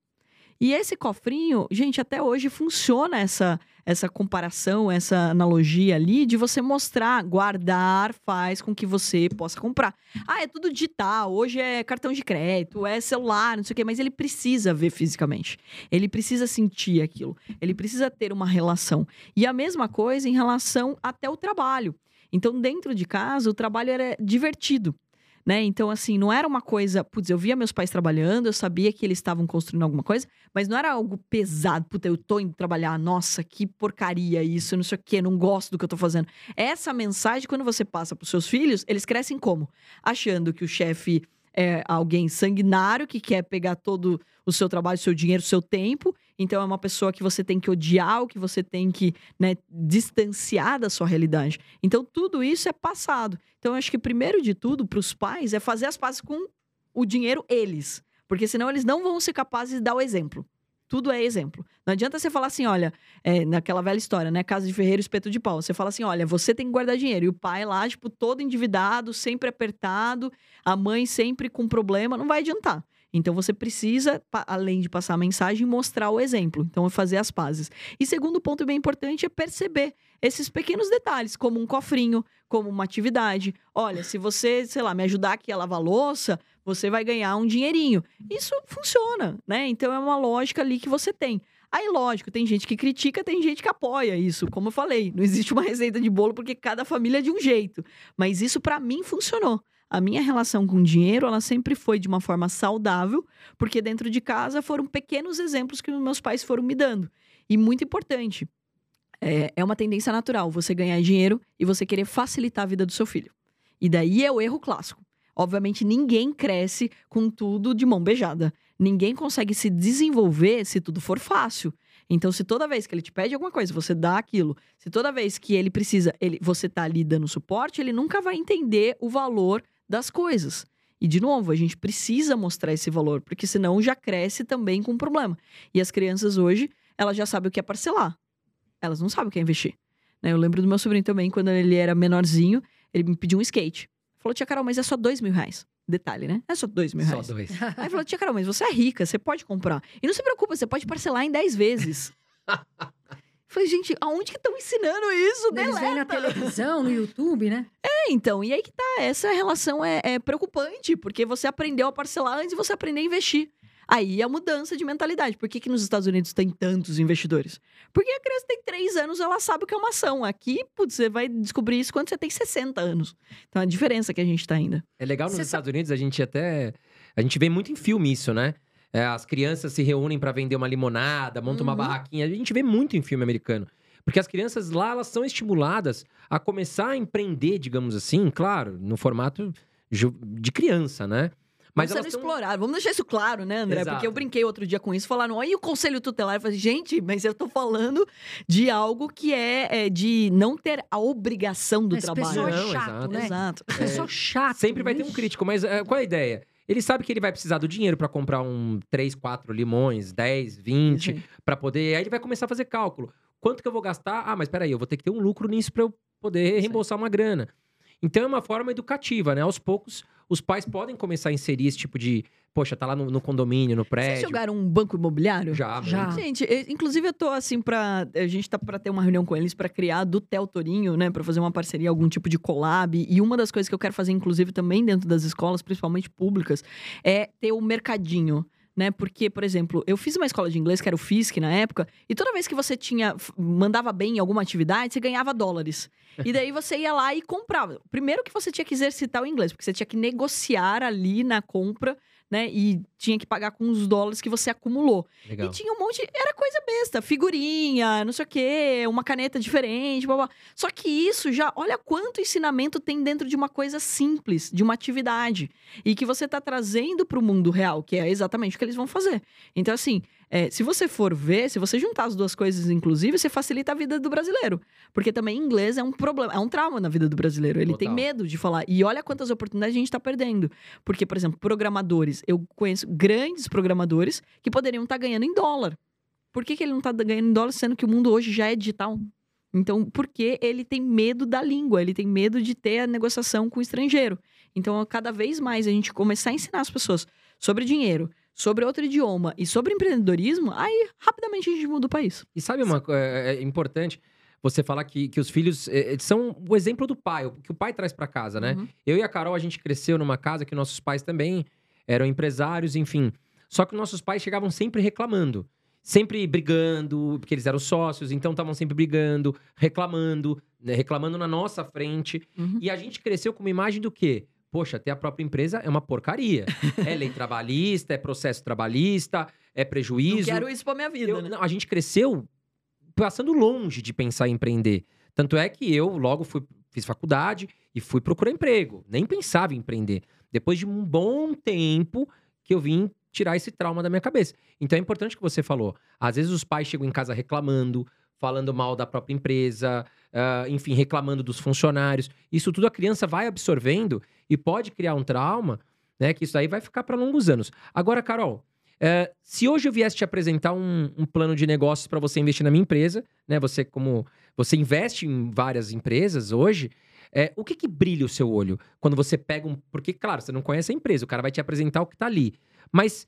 E esse cofrinho, gente, até hoje funciona essa essa comparação, essa analogia ali de você mostrar, guardar faz com que você possa comprar. Ah, é tudo digital, hoje é cartão de crédito, é celular, não sei o quê, mas ele precisa ver fisicamente. Ele precisa sentir aquilo. Ele precisa ter uma relação. E a mesma coisa em relação até o trabalho. Então, dentro de casa, o trabalho era divertido né? Então, assim, não era uma coisa. Putz, eu via meus pais trabalhando, eu sabia que eles estavam construindo alguma coisa, mas não era algo pesado. Puta, eu tô indo trabalhar, nossa, que porcaria isso, não sei o quê, não gosto do que eu tô fazendo. Essa mensagem, quando você passa pros seus filhos, eles crescem como? Achando que o chefe é alguém sanguinário que quer pegar todo o seu trabalho, o seu dinheiro, o seu tempo. Então é uma pessoa que você tem que odiar, que você tem que né, distanciar da sua realidade. Então tudo isso é passado. Então eu acho que primeiro de tudo para os pais é fazer as pazes com o dinheiro eles, porque senão eles não vão ser capazes de dar o exemplo. Tudo é exemplo. Não adianta você falar assim, olha, é, naquela velha história, né? Casa de ferreiro, espeto de pau. Você fala assim, olha, você tem que guardar dinheiro. E o pai lá, tipo, todo endividado, sempre apertado, a mãe sempre com problema, não vai adiantar. Então você precisa, além de passar a mensagem, mostrar o exemplo. Então, é fazer as pazes. E segundo ponto bem importante é perceber esses pequenos detalhes, como um cofrinho, como uma atividade. Olha, se você, sei lá, me ajudar aqui a lavar louça, você vai ganhar um dinheirinho. Isso funciona, né? Então é uma lógica ali que você tem. Aí, lógico, tem gente que critica, tem gente que apoia isso. Como eu falei, não existe uma receita de bolo porque cada família é de um jeito. Mas isso para mim funcionou. A minha relação com o dinheiro, ela sempre foi de uma forma saudável, porque dentro de casa foram pequenos exemplos que meus pais foram me dando. E muito importante, é, é uma tendência natural você ganhar dinheiro e você querer facilitar a vida do seu filho. E daí é o erro clássico. Obviamente, ninguém cresce com tudo de mão beijada. Ninguém consegue se desenvolver se tudo for fácil. Então, se toda vez que ele te pede alguma coisa, você dá aquilo. Se toda vez que ele precisa, ele, você tá ali dando suporte, ele nunca vai entender o valor das coisas. E, de novo, a gente precisa mostrar esse valor, porque senão já cresce também com problema. E as crianças hoje, elas já sabem o que é parcelar. Elas não sabem o que é investir. Né? Eu lembro do meu sobrinho também, quando ele era menorzinho, ele me pediu um skate. Falou, tia Carol, mas é só dois mil reais. Detalhe, né? É só dois mil reais. Só dois. Aí falou, tia Carol, mas você é rica, você pode comprar. E não se preocupa, você pode parcelar em dez vezes. Falei, gente, aonde que estão ensinando isso? Eles veem na televisão, no YouTube, né? É, então, e aí que tá, essa relação é, é preocupante, porque você aprendeu a parcelar antes de você aprender a investir. Aí é a mudança de mentalidade. Por que, que nos Estados Unidos tem tantos investidores? Porque a criança tem três anos, ela sabe o que é uma ação. Aqui, putz, você vai descobrir isso quando você tem 60 anos. Então, a diferença que a gente tá ainda. É legal nos Você Estados Unidos, a gente até. A gente vê muito em filme isso, né? É, as crianças se reúnem para vender uma limonada, montam uma Uhum. barraquinha. A gente vê muito em filme americano. Porque as crianças lá, elas são estimuladas a começar a empreender, digamos assim, claro, no formato de criança, né? Mas Mas sendo elas tão- explorar. Vamos deixar isso claro, né, André? Exato. Porque eu brinquei outro dia com isso, falaram, aí o conselho tutelar. Eu falei, gente, mas eu tô falando de algo que é, é de não ter a obrigação do Esse trabalho. pessoal é Não, chato, exato. né? Exato. Pessoal chato. Sempre vai ter um crítico, mas é, qual é a ideia? Ele sabe que ele vai precisar do dinheiro para comprar um 3, 4 limões, 10, 20, Isso aí. para poder. Aí ele vai começar a fazer cálculo. Quanto que eu vou gastar? Ah, mas peraí, eu vou ter que ter um lucro nisso para eu poder reembolsar uma grana. Então é uma forma educativa, né? Aos poucos, os pais podem começar a inserir esse tipo de. Poxa, tá lá no, no condomínio, no Vocês prédio. jogaram um banco imobiliário? Já, Já. Gente, eu- inclusive eu tô assim pra. A gente tá pra ter uma reunião com eles pra criar do Tel Torinho, né? Pra fazer uma parceria, algum tipo de collab. E uma das coisas que eu quero fazer, inclusive, também dentro das escolas, principalmente públicas, é ter o mercadinho. Né? Porque, por exemplo, eu fiz uma escola de inglês, que era o FISC na época, e toda vez que você tinha mandava bem em alguma atividade, você ganhava dólares. E daí você ia lá e comprava. Primeiro que você tinha que exercitar o inglês, porque você tinha que negociar ali na compra, né? E tinha que pagar com os dólares que você acumulou. Legal. E tinha um monte. Era coisa besta. Figurinha, não sei o quê, uma caneta diferente, blá, blá. Só que isso já. Olha quanto ensinamento tem dentro de uma coisa simples, de uma atividade. E que você tá trazendo pro mundo real, que é exatamente o que eles vão fazer. Então, assim, é, se você for ver, se você juntar as duas coisas, inclusive, você facilita a vida do brasileiro. Porque também inglês é um problema, é um trauma na vida do brasileiro. Ele tem Total. medo de falar. E olha quantas oportunidades a gente tá perdendo. Porque, por exemplo, programadores. Eu conheço grandes programadores que poderiam estar ganhando em dólar. Por que, que ele não está ganhando em dólar, sendo que o mundo hoje já é digital? Então, porque ele tem medo da língua, ele tem medo de ter a negociação com o estrangeiro. Então, cada vez mais a gente começar a ensinar as pessoas sobre dinheiro, sobre outro idioma e sobre empreendedorismo, aí rapidamente a gente muda o país. E sabe uma coisa é, é importante você falar que, que os filhos é, é, são o exemplo do pai, o que o pai traz para casa, né? Uhum. Eu e a Carol, a gente cresceu numa casa que nossos pais também eram empresários, enfim. Só que nossos pais chegavam sempre reclamando. Sempre brigando, porque eles eram sócios, então estavam sempre brigando, reclamando, né, reclamando na nossa frente. Uhum. E a gente cresceu com uma imagem do quê? Poxa, ter a própria empresa é uma porcaria. é lei trabalhista, é processo trabalhista, é Não prejuízo. quero isso pra minha vida, Eu- né? não, a gente cresceu passando longe de pensar em empreender. Tanto é que eu logo fui, fiz faculdade e fui procurar emprego. Nem pensava em empreender. Depois de um bom tempo que eu vim tirar esse trauma da minha cabeça. Então é importante o que você falou. Às vezes os pais chegam em casa reclamando, falando mal da própria empresa, ah, enfim, reclamando dos funcionários. Isso tudo a criança vai absorvendo e pode criar um trauma, né? Que isso aí vai ficar para longos anos. Agora, Carol, é, se hoje eu viesse te apresentar um, um plano de negócios para você investir na minha empresa, né? Você como você investe em várias empresas hoje, é, o que que brilha o seu olho quando você pega um? Porque claro, você não conhece a empresa, o cara vai te apresentar o que tá ali, mas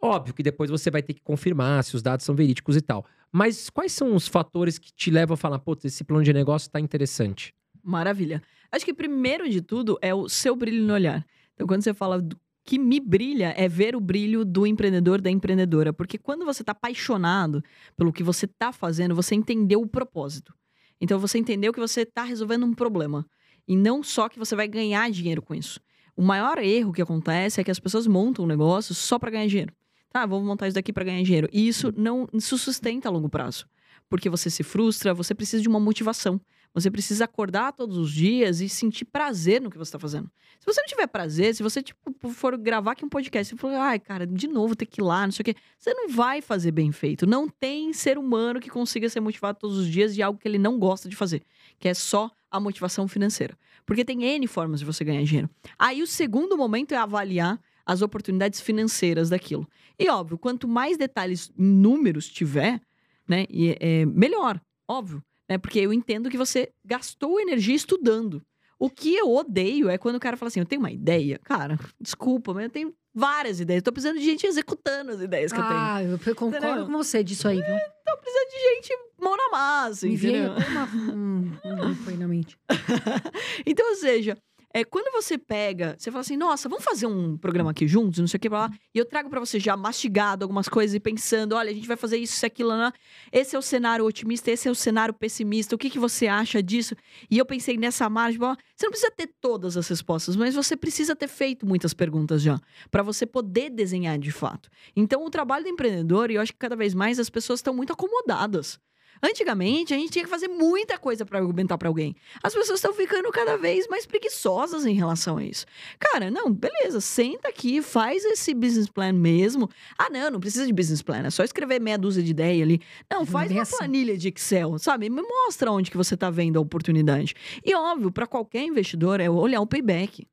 óbvio que depois você vai ter que confirmar se os dados são verídicos e tal. Mas quais são os fatores que te levam a falar, putz, esse plano de negócio tá interessante? Maravilha. Acho que primeiro de tudo é o seu brilho no olhar. Então, quando você fala do que me brilha, é ver o brilho do empreendedor, da empreendedora. Porque quando você está apaixonado pelo que você está fazendo, você entendeu o propósito. Então, você entendeu que você está resolvendo um problema. E não só que você vai ganhar dinheiro com isso. O maior erro que acontece é que as pessoas montam um negócio só para ganhar dinheiro. Tá, vamos montar isso daqui para ganhar dinheiro. E isso não isso sustenta a longo prazo. Porque você se frustra, você precisa de uma motivação. Você precisa acordar todos os dias e sentir prazer no que você está fazendo. Se você não tiver prazer, se você tipo, for gravar aqui um podcast e for, ai, cara, de novo ter que ir lá, não sei o quê, você não vai fazer bem feito. Não tem ser humano que consiga ser motivado todos os dias de algo que ele não gosta de fazer, que é só a motivação financeira. Porque tem N formas de você ganhar dinheiro. Aí o segundo momento é avaliar as oportunidades financeiras daquilo. E óbvio, quanto mais detalhes números tiver, né, e é melhor, óbvio né? Porque eu entendo que você gastou energia estudando. O que eu odeio é quando o cara fala assim: eu tenho uma ideia. Cara, desculpa, mas eu tenho várias ideias. Tô precisando de gente executando as ideias que eu tenho. Ah, eu concordo Entendeu? com você disso aí, viu? Tô precisando de gente mão na massa, Me veio entendeu? até uma, um, um foi na mente. então, ou seja, É, quando você pega, você fala assim, nossa, vamos fazer um programa aqui juntos, não sei o que, lá, e eu trago pra você já mastigado algumas coisas e pensando, olha, a gente vai fazer isso, isso, aquilo, né? esse é o cenário otimista, esse é o cenário pessimista, o que, que você acha disso? E eu pensei nessa margem, você não precisa ter todas as respostas, mas você precisa ter feito muitas perguntas já, pra você poder desenhar de fato. Então, o trabalho do empreendedor, e eu acho que cada vez mais as pessoas estão muito acomodadas. Antigamente, a gente tinha que fazer muita coisa para argumentar para alguém. As pessoas estão ficando cada vez mais preguiçosas em relação a isso. Cara, não, beleza, senta aqui, faz esse business plan mesmo. Ah, não, não precisa de business plan, é só escrever meia dúzia de ideia ali. Não, faz uma assim. planilha de Excel, sabe? Me mostra onde que você tá vendo a oportunidade. E óbvio, para qualquer investidor é olhar o payback.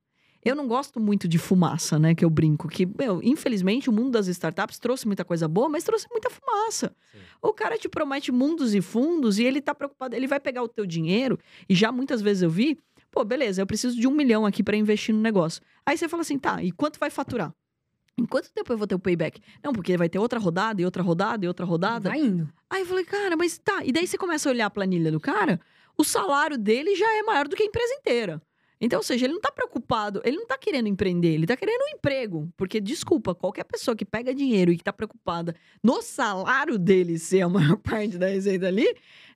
Eu não gosto muito de fumaça, né? Que eu brinco. Que, meu, infelizmente, o mundo das startups trouxe muita coisa boa, mas trouxe muita fumaça. Sim. O cara te promete mundos e fundos e ele tá preocupado. Ele vai pegar o teu dinheiro, e já muitas vezes eu vi, pô, beleza, eu preciso de um milhão aqui para investir no negócio. Aí você fala assim, tá, e quanto vai faturar? Em quanto tempo eu vou ter o payback? Não, porque vai ter outra rodada, e outra rodada, e outra rodada. Vai indo. Aí eu falei, cara, mas tá. E daí você começa a olhar a planilha do cara, o salário dele já é maior do que a empresa inteira. Então, ou seja, ele não tá preocupado, ele não tá querendo empreender, ele tá querendo um emprego. Porque, desculpa, qualquer pessoa que pega dinheiro e que tá preocupada no salário dele ser a maior parte da receita ali,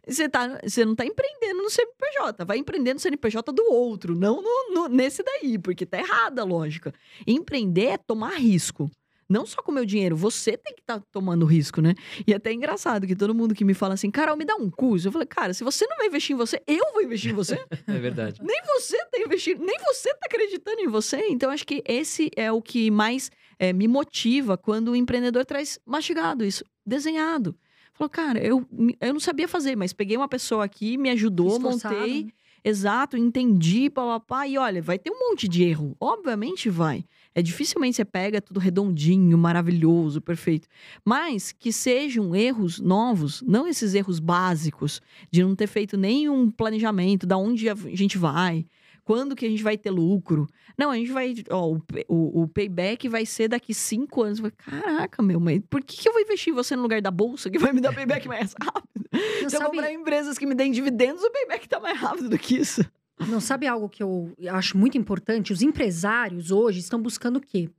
você, tá, você não tá empreendendo no CNPJ, vai empreender no CNPJ do outro, não no- no- nesse daí, porque tá errada a lógica. Empreender é tomar risco. Não só com o meu dinheiro, você tem que estar tomando risco, né? E é até engraçado que todo mundo que me fala assim, Carol, me dá um curso. Eu falei, cara, se você não vai investir em você, eu vou investir em você. É verdade. nem você tá investindo, nem você tá acreditando em você. Então, acho que esse é o que mais eh, me motiva quando o empreendedor traz mastigado isso, desenhado. Falou, cara, eu, eu não sabia fazer, mas peguei uma pessoa aqui, me ajudou, Esforçado, montei. Exato, entendi, papapá. E olha, vai ter um monte de erro. Obviamente vai. É dificilmente você pega tudo redondinho, maravilhoso, perfeito. Mas que sejam erros novos, não esses erros básicos de não ter feito nenhum planejamento, da onde a gente vai, quando que a gente vai ter lucro. Não, a gente vai. Ó, o, o, o payback vai ser daqui cinco anos. Caraca, meu, mas por que, que eu vou investir em você no lugar da bolsa que vai me dar payback mais rápido? Se eu comprar empresas que me deem dividendos, o payback tá mais rápido do que isso. Não sabe algo que eu acho muito importante? Os empresários hoje estão buscando o quê?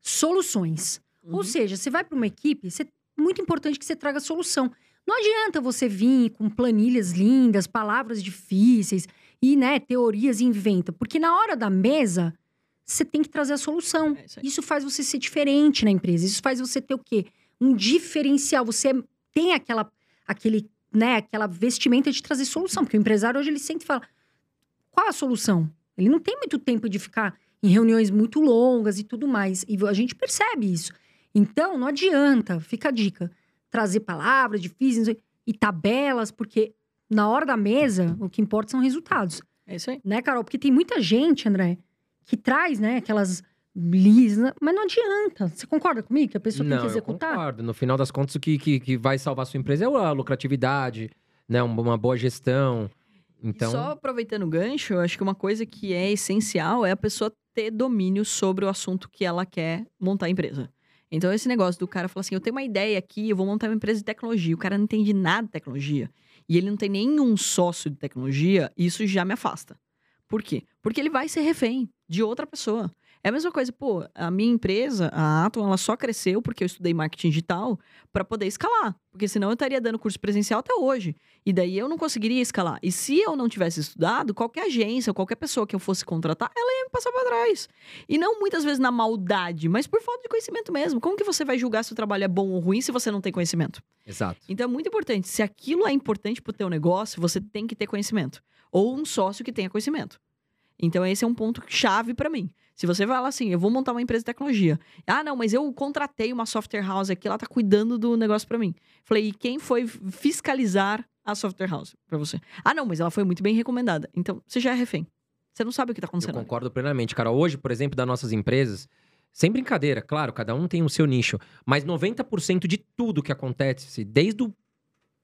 Soluções. Uhum. Ou seja, você vai para uma equipe, você- muito importante que você traga solução. Não adianta você vir com planilhas lindas, palavras difíceis e, né, teorias inventa, porque na hora da mesa você tem que trazer a solução. É isso. Isso faz você ser diferente na empresa. Isso faz você ter o quê? Um diferencial. Você tem aquela, aquele, né, aquela vestimenta de trazer solução. Porque o empresário hoje ele sempre fala: qual a solução? Ele não tem muito tempo de ficar em reuniões muito longas e tudo mais. E a gente percebe isso. Então, não adianta, fica a dica, trazer palavras difíceis e tabelas, porque na hora da mesa, o que importa são resultados É isso aí. né, Carol? Porque tem muita gente, André, que traz, né, aquelas lisas, mas não adianta. Você concorda comigo que a pessoa Não, tem que eu executar? concordo. No final das contas, o que, que, que vai salvar a sua empresa é a lucratividade, né? Uma boa gestão. Então, E só aproveitando o gancho, eu acho que uma coisa que é essencial é a pessoa ter domínio sobre o assunto que ela quer montar a empresa. Então, esse negócio do cara falar assim: eu tenho uma ideia aqui, eu vou montar uma empresa de tecnologia. O cara não entende nada de tecnologia. E ele não tem nenhum sócio de tecnologia, isso já me afasta. Por quê? Porque ele vai ser refém de outra pessoa. É a mesma coisa, pô, a minha empresa, a Atom, ela só cresceu porque eu estudei marketing digital para poder escalar. Porque senão eu estaria dando curso presencial até hoje. E daí eu não conseguiria escalar. E se eu não tivesse estudado, qualquer agência, qualquer pessoa que eu fosse contratar, ela ia me passar para trás. E não muitas vezes na maldade, mas por falta de conhecimento mesmo. Como que você vai julgar se o trabalho é bom ou ruim se você não tem conhecimento? exato. Então é muito importante. Se aquilo é importante pro teu negócio, você tem que ter conhecimento. Ou um sócio que tenha conhecimento. Então esse é um ponto chave para mim. Se você vai lá assim, eu vou montar uma empresa de tecnologia. Ah, não, mas eu contratei uma software house aqui, ela tá cuidando do negócio para mim. Falei, e quem foi fiscalizar a software house para você? Ah, não, mas ela foi muito bem recomendada. Então, você já é refém. Você não sabe o que tá Eu acontecendo. concordo plenamente, cara. Hoje, por exemplo, das nossas empresas, sem brincadeira, claro, cada um tem o seu nicho, mas 90% de tudo que acontece, desde o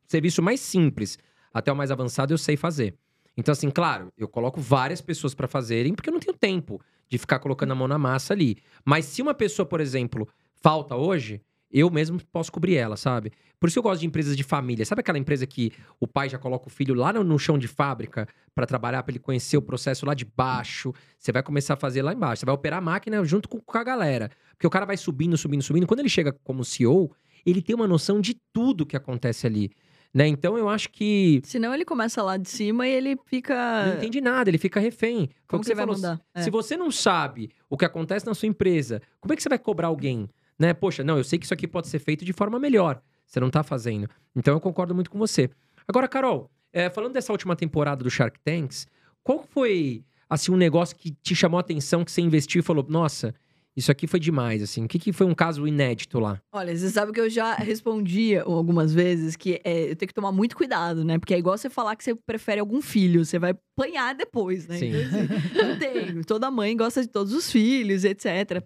serviço mais simples até o mais avançado, eu sei fazer. Então, assim, claro, eu coloco várias pessoas para fazerem, porque eu não tenho tempo de ficar colocando a mão na massa ali. Mas se uma pessoa, por exemplo, falta hoje, eu mesmo posso cobrir ela, sabe? Por isso eu gosto de empresas de família. Sabe aquela empresa que o pai já coloca o filho lá no, chão de fábrica para trabalhar, para ele conhecer o processo lá de baixo? Você vai começar a fazer lá embaixo. Você vai operar a máquina junto com a galera. Porque o cara vai subindo, subindo, subindo. Quando ele chega como CEO, ele tem uma noção de tudo que acontece ali. Né? Então eu acho que. Senão ele começa lá de cima e ele fica. Não entende nada, ele fica refém. Como o que você vai falou. mandar? É. Se você não sabe o que acontece na sua empresa, como é que você vai cobrar alguém? Né? Poxa, não, eu sei que isso aqui pode ser feito de forma melhor. Você não tá fazendo. Então eu concordo muito com você. Agora, Carol, é, falando dessa última temporada do Shark Tanks, qual foi assim um negócio que te chamou a atenção, que você investiu e falou, nossa, isso aqui foi demais, assim. O que, que foi um caso inédito lá? Olha, você sabe que eu já respondia algumas vezes que é, eu tenho que tomar muito cuidado, né? Porque é igual você falar que você prefere algum filho, você vai apanhar depois, né? Sim. Então, assim, não tem. Toda mãe gosta de todos os filhos, etc.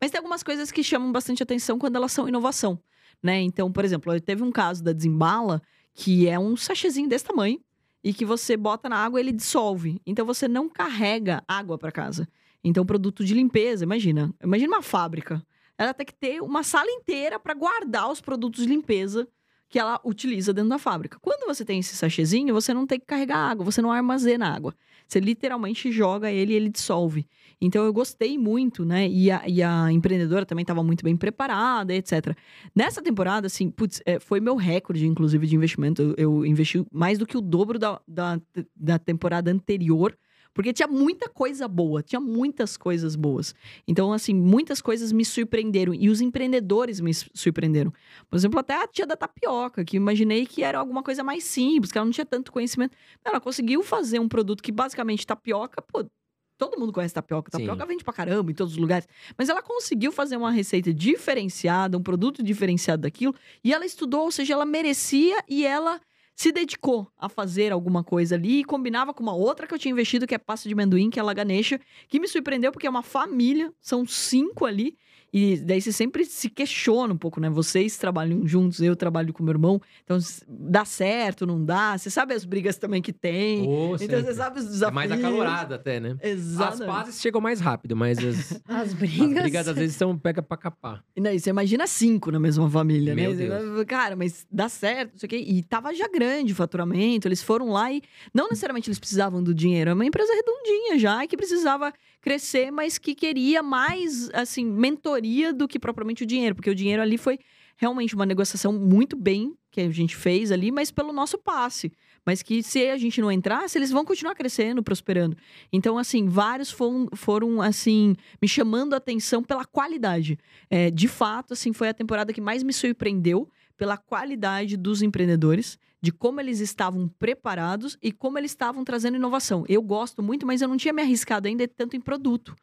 Mas tem algumas coisas que chamam bastante atenção quando elas são inovação, né? Então, por exemplo, teve um caso da Desembala, que é um sachêzinho desse tamanho, e que você bota na água e ele dissolve. Então você não carrega água para casa. Então, produto de limpeza, imagina. Imagina uma fábrica. Ela tem que ter uma sala inteira para guardar os produtos de limpeza que ela utiliza dentro da fábrica. Quando você tem esse sachêzinho, você não tem que carregar água, você não armazena água. Você literalmente joga ele e ele dissolve. Então eu gostei muito, né? E a, e a empreendedora também estava muito bem preparada, etc. Nessa temporada, assim, putz, é, foi meu recorde, inclusive, de investimento. Eu, eu investi mais do que o dobro da, da, da temporada anterior. Porque tinha muita coisa boa, tinha muitas coisas boas. Então, assim, muitas coisas me surpreenderam. E os empreendedores me su- surpreenderam. Por exemplo, até a tia da tapioca, que eu imaginei que era alguma coisa mais simples, que ela não tinha tanto conhecimento. Ela conseguiu fazer um produto que basicamente tapioca, pô. Todo mundo conhece tapioca. Sim. Tapioca vende pra caramba em todos os lugares. Mas ela conseguiu fazer uma receita diferenciada, um produto diferenciado daquilo. E ela estudou, ou seja, ela merecia e ela se dedicou a fazer alguma coisa ali e combinava com uma outra que eu tinha investido, que é pasta de amendoim, que é a Laganesha, que me surpreendeu porque é uma família, são cinco ali. E daí você sempre se questiona um pouco, né? Vocês trabalham juntos, eu trabalho com meu irmão. Então, dá certo, não dá? Você sabe as brigas também que tem. Ô, então, sempre. você sabe os é desafios. mais acalorada até, né? As Exato. pazes chegam mais rápido, mas as, As as brigas. brigas às vezes são pega pra capar. E daí você imagina cinco na mesma família, Meu né? Deus. Cara, mas dá certo, não sei o quê. E tava já grande o faturamento, eles foram lá e não necessariamente eles precisavam do dinheiro, é uma empresa redondinha já, e que precisava crescer, mas que queria mais, assim, mentoria do que propriamente o dinheiro, porque o dinheiro ali foi realmente uma negociação muito bem que a gente fez ali, mas pelo nosso passe. Mas que se a gente não entrasse, eles vão continuar crescendo, prosperando. Então, assim, vários foram, foram assim, me chamando a atenção pela qualidade. É, de fato, assim, foi a temporada que mais me surpreendeu pela qualidade dos empreendedores, de como eles estavam preparados e como eles estavam trazendo inovação. Eu gosto muito, mas eu não tinha me arriscado ainda tanto em produto.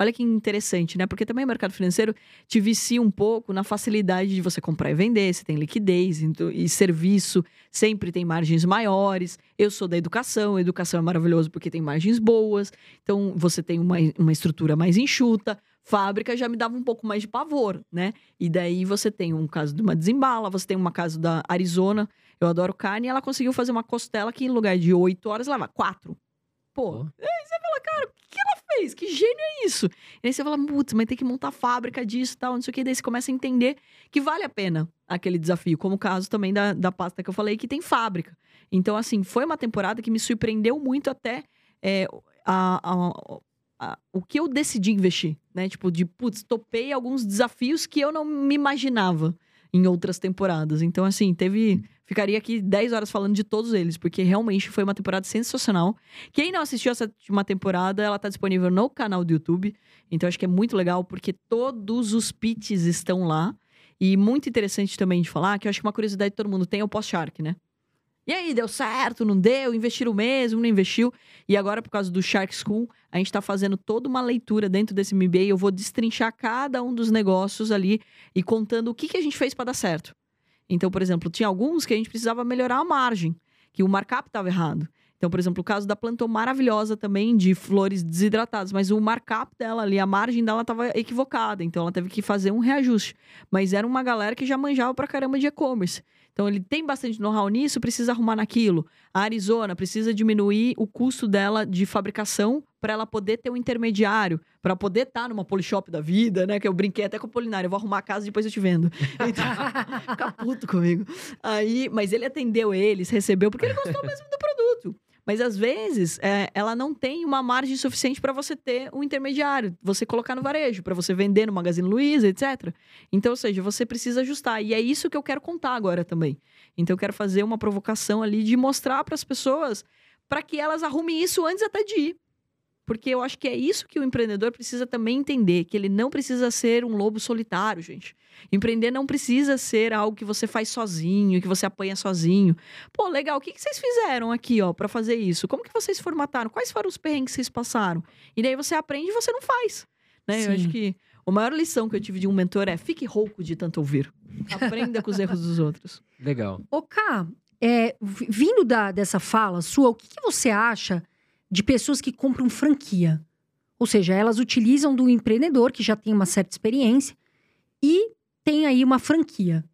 Olha que interessante, né? Porque também o mercado financeiro te vicia um pouco na facilidade de você comprar e vender, você tem liquidez então- e serviço, sempre tem margens maiores. Eu sou da educação, a educação é maravilhoso porque tem margens boas, então você tem uma, uma estrutura mais enxuta. Fábrica já me dava um pouco mais de pavor, né? E daí você tem um caso de uma desembala, você tem uma caso da Arizona, eu adoro carne, e ela conseguiu fazer uma costela que em lugar de oito horas leva quatro. Pô, Pô. o que que ela fez? Que gênio é isso? E aí você fala, putz, mas tem que montar fábrica disso e tal, não sei o que. Daí você começa a entender que vale a pena aquele desafio, como o caso também da, da pasta que eu falei, que tem fábrica. Então, assim, foi uma temporada que me surpreendeu muito até é, a- a- a- o que eu decidi investir, né? Tipo, de, putz, topei alguns desafios que eu não me imaginava em outras temporadas. Então, assim, teve... Ficaria aqui 10 horas falando de todos eles, porque realmente foi uma temporada sensacional. Quem não assistiu essa última temporada, ela tá disponível no canal do YouTube. Então acho que é muito legal, porque todos os pitches estão lá. E muito interessante também de falar, que eu acho que uma curiosidade que todo mundo tem é o pós-Shark, né? E aí, deu certo, não deu? Investiram mesmo, não investiu? E agora, por causa do Shark School, a gente tá fazendo toda uma leitura dentro desse MBA. Eu vou destrinchar cada um dos negócios ali e contando o que, que a gente fez para dar certo. Então, por exemplo, tinha alguns que a gente precisava melhorar a margem, que o markup estava errado. Então, por exemplo, o caso da plantou maravilhosa também, de flores desidratadas, mas o markup dela ali, a margem dela estava equivocada, então ela teve que fazer um reajuste. Mas era uma galera que já manjava pra caramba de e-commerce. Então ele tem bastante know-how nisso, precisa arrumar naquilo. A Arizona precisa diminuir o custo dela de fabricação para ela poder ter um intermediário, para poder estar tá numa polishop da vida, né? Que eu brinquei até com o Polinário, eu vou arrumar a casa e depois eu te vendo. Então, fica puto comigo. Aí, mas ele atendeu eles, recebeu, porque ele gostou mesmo do produto. Mas às vezes é, ela não tem uma margem suficiente para você ter um intermediário, você colocar no varejo, para você vender no Magazine Luiza, etc. Então, ou seja, você precisa ajustar. E é isso que eu quero contar agora também. Então, eu quero fazer uma provocação ali de mostrar para as pessoas para que elas arrumem isso antes até de ir. Porque eu acho que é isso que o empreendedor precisa também entender, que ele não precisa ser um lobo solitário, gente. Empreender não precisa ser algo que você faz sozinho, que você apanha sozinho. Pô, legal, o que, que vocês fizeram aqui, ó, para fazer isso? Como que vocês formataram? Quais foram os perrengues que vocês passaram? E daí você aprende e você não faz. Né? Eu acho que a maior lição que eu tive de um mentor é fique rouco de tanto ouvir. Aprenda com os erros dos outros. Legal. Ô, Ká, é, vindo da, dessa fala sua, o que, que você acha de pessoas que compram franquia. Ou seja, elas utilizam do empreendedor que já tem uma certa experiência e tem aí uma franquia.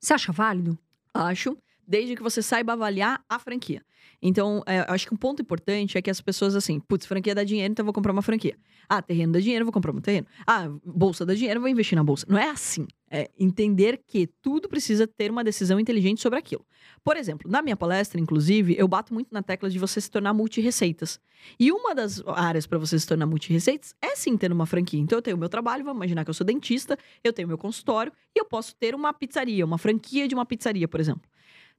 Você acha válido? Acho, desde que você saiba avaliar a franquia. Então, é, acho que um ponto importante é que as pessoas, assim, putz, franquia dá dinheiro, então vou comprar uma franquia. Ah, terreno dá dinheiro, vou comprar um terreno. Ah, bolsa dá dinheiro, vou investir na bolsa. Não é assim. É entender que tudo precisa ter uma decisão inteligente sobre aquilo. Por exemplo, na minha palestra, inclusive, eu bato muito na tecla de você se tornar multi-receitas. E uma das áreas para você se tornar multi-receitas é sim ter uma franquia. Então, eu tenho o meu trabalho, vamos imaginar que eu sou dentista, eu tenho meu consultório e eu posso ter uma pizzaria, uma franquia de uma pizzaria, por exemplo.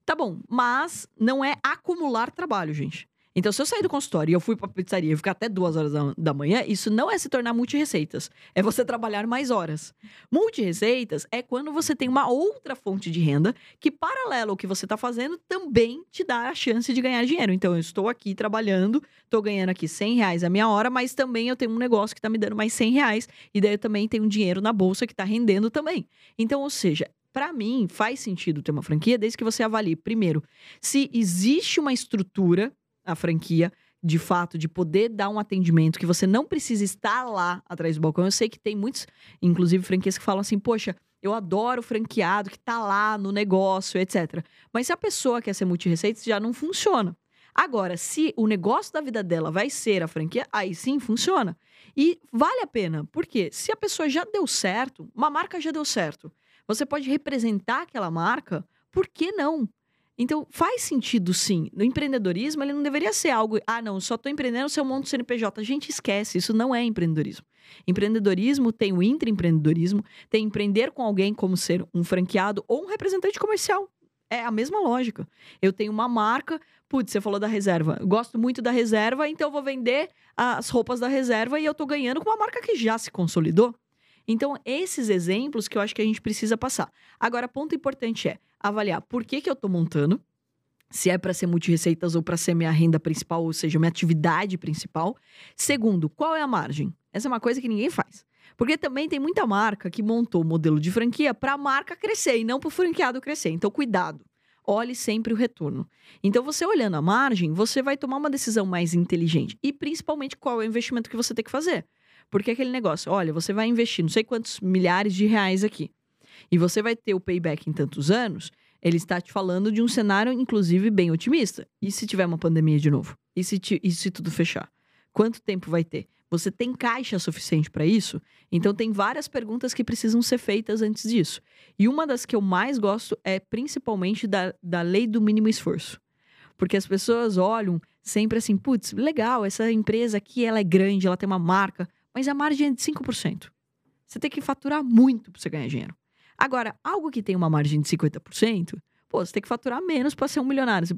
Tá bom, mas não é acumular trabalho, gente. Então, se eu sair do consultório e eu fui pra pizzaria e ficar até duas horas da, da manhã, isso não é se tornar multi-receitas. É você trabalhar mais horas. Multi-receitas é quando você tem uma outra fonte de renda que, paralelo ao que você está fazendo, também te dá a chance de ganhar dinheiro. Então, eu estou aqui trabalhando, estou ganhando aqui 100 reais a minha hora, mas também eu tenho um negócio que está me dando mais 100 reais. E daí eu também tenho um dinheiro na bolsa que está rendendo também. Então, ou seja, para mim, faz sentido ter uma franquia desde que você avalie, primeiro, se existe uma estrutura, a franquia, de fato, de poder dar um atendimento que você não precisa estar lá atrás do balcão. Eu sei que tem muitos, inclusive, franquias que falam assim, poxa, eu adoro o franqueado que tá lá no negócio, etc. Mas se a pessoa quer ser multi-receitas, já não funciona. Agora, se o negócio da vida dela vai ser a franquia, aí sim funciona. E vale a pena, porque se a pessoa já deu certo, uma marca já deu certo, você pode representar aquela marca, por que não? Então, faz sentido sim. No empreendedorismo, ele não deveria ser algo, ah, não, só estou empreendendo se eu monto CNPJ. A gente esquece, isso não é empreendedorismo. Empreendedorismo tem o intraempreendedorismo, tem empreender com alguém como ser um franqueado ou um representante comercial. É a mesma lógica. Eu tenho uma marca, putz, você falou da reserva. Eu gosto muito da reserva, então eu vou vender as roupas da reserva e eu estou ganhando com uma marca que já se consolidou. Então, esses exemplos que eu acho que a gente precisa passar. Agora, ponto importante é avaliar por que, que eu estou montando, se é para ser multireceitas ou para ser minha renda principal, ou seja, minha atividade principal. Segundo, qual é a margem? Essa é uma coisa que ninguém faz. Porque também tem muita marca que montou o modelo de franquia para a marca crescer e não para o franqueado crescer. Então, cuidado. Olhe sempre o retorno. Então, você olhando a margem, você vai tomar uma decisão mais inteligente. E principalmente qual é o investimento que você tem que fazer. Porque aquele negócio, olha, você vai investir não sei quantos milhares de reais aqui. E você vai ter o payback em tantos anos. Ele está te falando de um cenário, inclusive, bem otimista. E se tiver uma pandemia de novo? E se, te, e se tudo fechar? Quanto tempo vai ter? Você tem caixa suficiente para isso? Então, tem várias perguntas que precisam ser feitas antes disso. E uma das que eu mais gosto é principalmente da, da lei do mínimo esforço. Porque as pessoas olham sempre assim, putz, legal, essa empresa aqui ela é grande, ela tem uma marca, mas a margem é de 5%. Você tem que faturar muito para você ganhar dinheiro. Agora, algo que tem uma margem de 50%, pô, você tem que faturar menos para ser um milionário. Você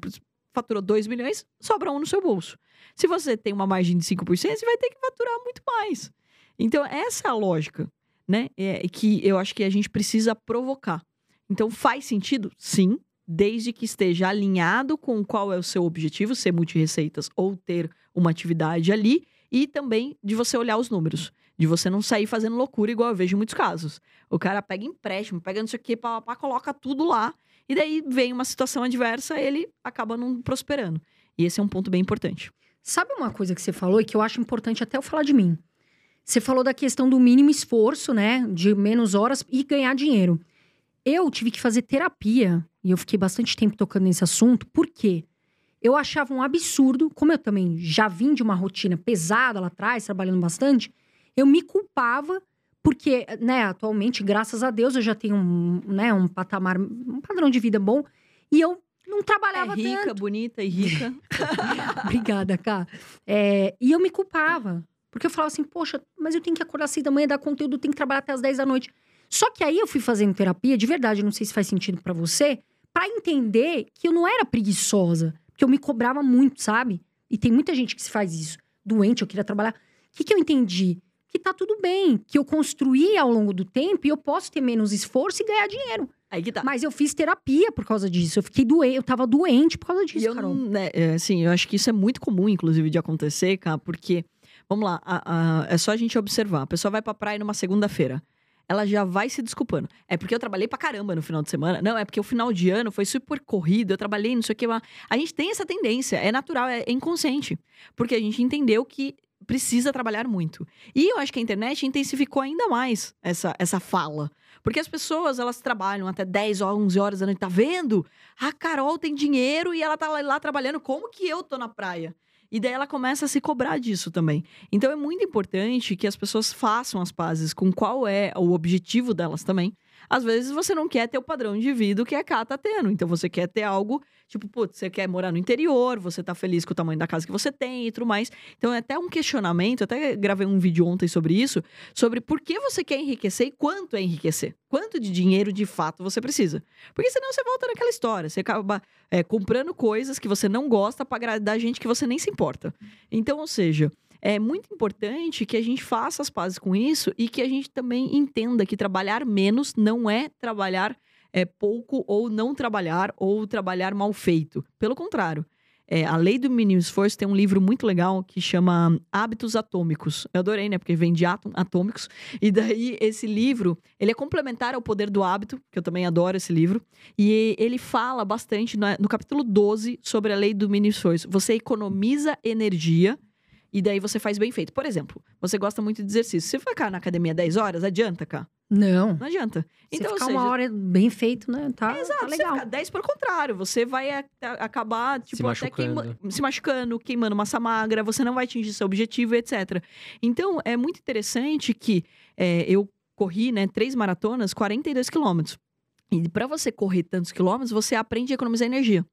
faturou 2 milhões, sobra um no seu bolso. Se você tem uma margem de 5%, você vai ter que faturar muito mais. Então, essa é a lógica, né? É, que eu acho que a gente precisa provocar. Então, faz sentido? Sim, desde que esteja alinhado com qual é o seu objetivo, ser multi-receitas ou ter uma atividade ali, e também de você olhar os números. De você não sair fazendo loucura, igual eu vejo em muitos casos. O cara pega empréstimo, pega não sei o pá, coloca tudo lá. E daí vem uma situação adversa, ele acaba não prosperando. E esse é um ponto bem importante. Sabe uma coisa que você falou e que eu acho importante até eu falar de mim? Você falou da questão do mínimo esforço, né? De menos horas e ganhar dinheiro. Eu tive que fazer terapia e eu fiquei bastante tempo tocando nesse assunto. Por quê? Eu achava um absurdo, como eu também já vim de uma rotina pesada lá atrás, trabalhando bastante, eu me culpava porque, né, atualmente, graças a Deus, eu já tenho um, né, um patamar, um padrão de vida bom e eu não trabalhava é rica, tanto. bonita e rica. Obrigada, Cá. É, e eu me culpava. Porque eu falava assim, poxa, mas eu tenho que acordar às seis da manhã, dar conteúdo, tenho que trabalhar até às 10 da noite. Só que aí eu fui fazendo terapia, de verdade, não sei se faz sentido para você, para entender que eu não era preguiçosa. Porque eu me cobrava muito, sabe? E tem muita gente que se faz isso. Doente, eu queria trabalhar. O que, que eu entendi? Que tá tudo bem, que eu construí ao longo do tempo e eu posso ter menos esforço e ganhar dinheiro. Aí que tá. Mas eu fiz terapia por causa disso. Eu fiquei doente, eu tava doente por causa E disso, eu, Carol. né, é, assim, eu acho que isso é muito comum, inclusive, de acontecer, cara, porque, vamos lá, a- a- é só a gente observar. A pessoa vai pra praia numa segunda-feira. Ela já vai se desculpando. É porque eu trabalhei pra caramba no final de semana. Não, é porque o final de ano foi super corrido, eu trabalhei, não sei o que. lá. A gente tem essa tendência, é natural, é inconsciente. Porque a gente entendeu que precisa trabalhar muito. E eu acho que a internet intensificou ainda mais essa, essa fala. Porque as pessoas, elas trabalham até 10 ou 11 horas da noite. Tá vendo? A Carol tem dinheiro e ela tá lá, trabalhando. Como que eu tô na praia? E daí ela começa a se cobrar disso também. Então é muito importante que as pessoas façam as pazes com qual é o objetivo delas também. Às vezes você não quer ter o padrão de vida que a Cá tá tendo. Então você quer ter algo, tipo, putz, você quer morar no interior, você tá feliz com o tamanho da casa que você tem e tudo mais. Então é até um questionamento, até gravei um vídeo ontem sobre isso, sobre por que você quer enriquecer e quanto é enriquecer. Quanto de dinheiro de fato você precisa. Porque senão você volta naquela história. Você acaba é, comprando coisas que você não gosta para agradar gente que você nem se importa. Então, ou seja, é muito importante que a gente faça as pazes com isso e que a gente também entenda que trabalhar menos não é trabalhar é, pouco ou não trabalhar ou trabalhar mal feito. Pelo contrário. É, a Lei do Mínimo Esforço tem um livro muito legal que chama Hábitos Atômicos. Eu adorei, né? Porque vem de atômicos. E daí, esse livro, ele é complementar ao Poder do Hábito, que eu também adoro esse livro. E ele fala bastante no, no capítulo 12 sobre a Lei do Mínimo Esforço. Você economiza energia e daí você faz bem feito. Por exemplo, você gosta muito de exercício. Se você ficar na academia 10 horas, adianta, cá? Não. Não adianta. Se Então, ficar seja, uma hora bem feito, né? Tá, Exato, tá você legal. fica 10 pelo contrário. Você vai a- a- acabar, tipo, até machucando. queima- se machucando, queimando massa magra, você não vai atingir seu objetivo, etc. Então, é muito interessante que é, eu corri, né, três maratonas, 42 quilômetros. E para você correr tantos quilômetros, você aprende a economizar energia.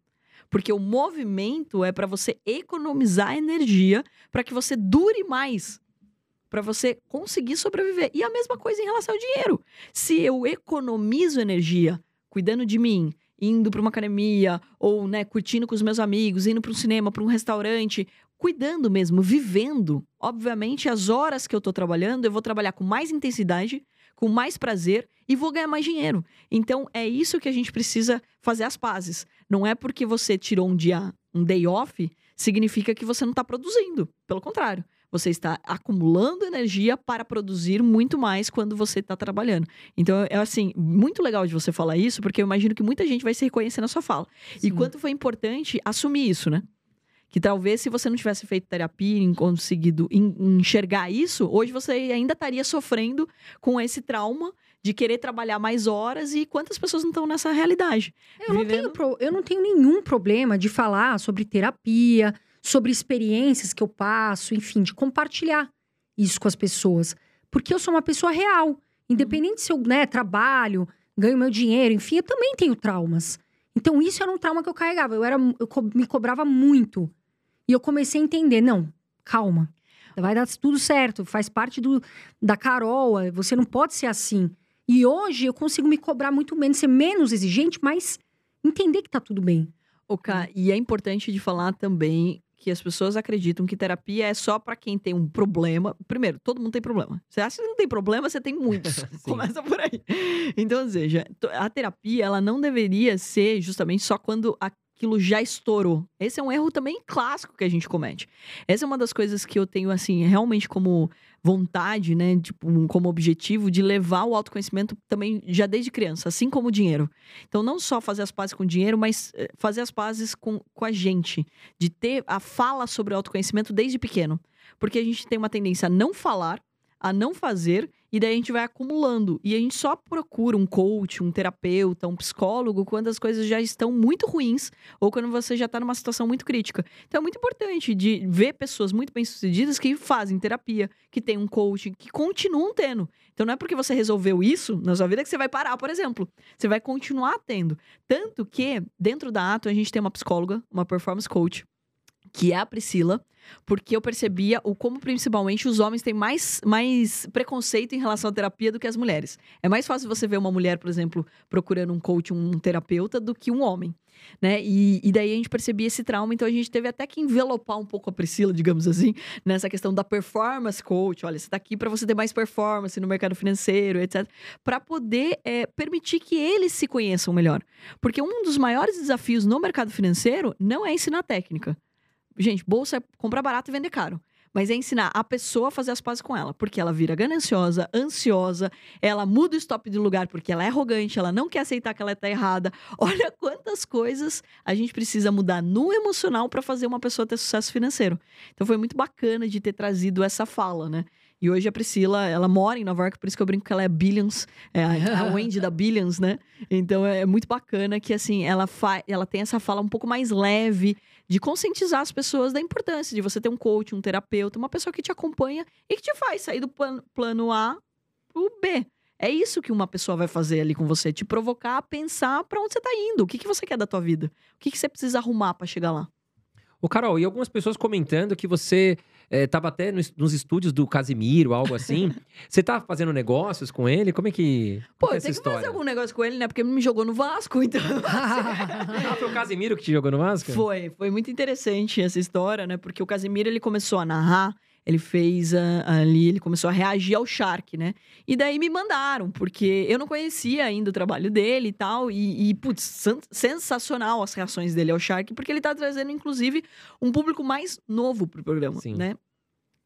Porque o movimento é para você economizar energia para que você dure mais. Para você conseguir sobreviver. E a mesma coisa em relação ao dinheiro. Se eu economizo energia cuidando de mim, indo para uma academia ou, né, curtindo com os meus amigos, indo para um cinema, para um restaurante, cuidando mesmo, vivendo. Obviamente, as horas que eu tô trabalhando, eu vou trabalhar com mais intensidade, com mais prazer e vou ganhar mais dinheiro. Então, é isso que a gente precisa fazer as pazes. Não é porque você tirou um dia, um day off, significa que você não está produzindo. Pelo contrário, você está acumulando energia para produzir muito mais quando você está trabalhando. Então, é assim, muito legal de você falar isso, porque eu imagino que muita gente vai se reconhecer na sua fala. E Sim. quanto foi importante assumir isso, né? Que talvez se você não tivesse feito terapia e conseguido en- enxergar isso, hoje você ainda estaria sofrendo com esse trauma de querer trabalhar mais horas e quantas pessoas não estão nessa realidade. Eu não, tenho eu não tenho nenhum problema de falar sobre terapia, sobre experiências que eu passo, enfim, de compartilhar isso com as pessoas. Porque eu sou uma pessoa real. Independente se eu né, trabalho, ganho meu dinheiro, enfim, eu também tenho traumas. Então, isso era um trauma que eu carregava. Eu, era, eu co- me cobrava muito. E eu comecei a entender, não, calma. Vai dar tudo certo, faz parte do, da Carol, é, você não pode ser assim. E hoje eu consigo me cobrar muito menos, ser menos exigente, mas entender que tá tudo bem. O Ká, e é importante de falar também que as pessoas acreditam que terapia é só pra quem tem um problema. Primeiro, todo mundo tem problema. Você acha que não tem problema, você tem muitos. Começa por aí. Então, ou seja, a terapia, ela não deveria ser justamente só quando aquilo já estourou. Esse é um erro também clássico que a gente comete. Essa é uma das coisas que eu tenho, assim, realmente como vontade, né, tipo, como objetivo de levar o autoconhecimento também já desde criança, assim como o dinheiro. Então, não só fazer as pazes com o dinheiro, mas eh, fazer as pazes com, com a gente, de ter a fala sobre o autoconhecimento desde pequeno. Porque a gente tem uma tendência a não falar, a não fazer e daí a gente vai acumulando. E a gente só procura um coach, um terapeuta, um psicólogo quando as coisas já estão muito ruins ou quando você já está numa situação muito crítica. Então é muito importante de ver pessoas muito bem-sucedidas que fazem terapia, que têm um coaching, que continuam tendo. Então não é porque você resolveu isso na sua vida que você vai parar, por exemplo. Você vai continuar tendo. Tanto que dentro da Ato a gente tem uma psicóloga, uma performance coach, que é a Priscila, porque eu percebia o como principalmente os homens têm mais, mais preconceito em relação à terapia do que as mulheres. É mais fácil você ver uma mulher, por exemplo, procurando um coach, um terapeuta, do que um homem. Né? E, e daí a gente percebia esse trauma, então a gente teve até que envelopar um pouco a Priscila, digamos assim, nessa questão da performance coach. Olha, você está aqui para você ter mais performance no mercado financeiro, etc. Para poder é, permitir que eles se conheçam melhor. Porque um dos maiores desafios no mercado financeiro não é ensinar técnica. Gente, bolsa é comprar barato e vender caro. Mas é ensinar a pessoa a fazer as pazes com ela. Porque ela vira gananciosa, ansiosa, ela muda o stop de lugar porque ela é arrogante, ela não quer aceitar que ela está errada. Olha quantas coisas a gente precisa mudar no emocional para fazer uma pessoa ter sucesso financeiro. Então foi muito bacana de ter trazido essa fala, né? E hoje a Priscila, ela mora em Nova York, por isso que eu brinco que ela é Billions, é a, Wendy da Billions, né? Então é, muito bacana que, assim, ela, fa ela tem essa fala um pouco mais leve, de conscientizar as pessoas da importância de você ter um coach, um terapeuta, uma pessoa que te acompanha e que te faz sair do plano, plano A pro B. É isso que uma pessoa vai fazer ali com você, te provocar a pensar para onde você tá indo, o que, que você quer da tua vida, o que, que você precisa arrumar para chegar lá. O Carol, e algumas pessoas comentando que você estava eh, até nos, nos, estúdios do Casimiro, algo assim. você tá fazendo negócios com ele? Como é que. Pô, é eu tenho que fazer algum negócio com ele, né? Porque ele me jogou no Vasco, então. ah, foi o Casimiro que te jogou no Vasco? Foi, foi muito interessante essa história, né? Porque o Casimiro ele começou a narrar ele fez uh, ali, ele começou a reagir ao Shark, né? E daí me mandaram, porque eu não conhecia ainda o trabalho dele e tal. E, e putz, sensacional as reações dele ao Shark, porque ele tá trazendo, inclusive, um público mais novo pro programa, Sim. né?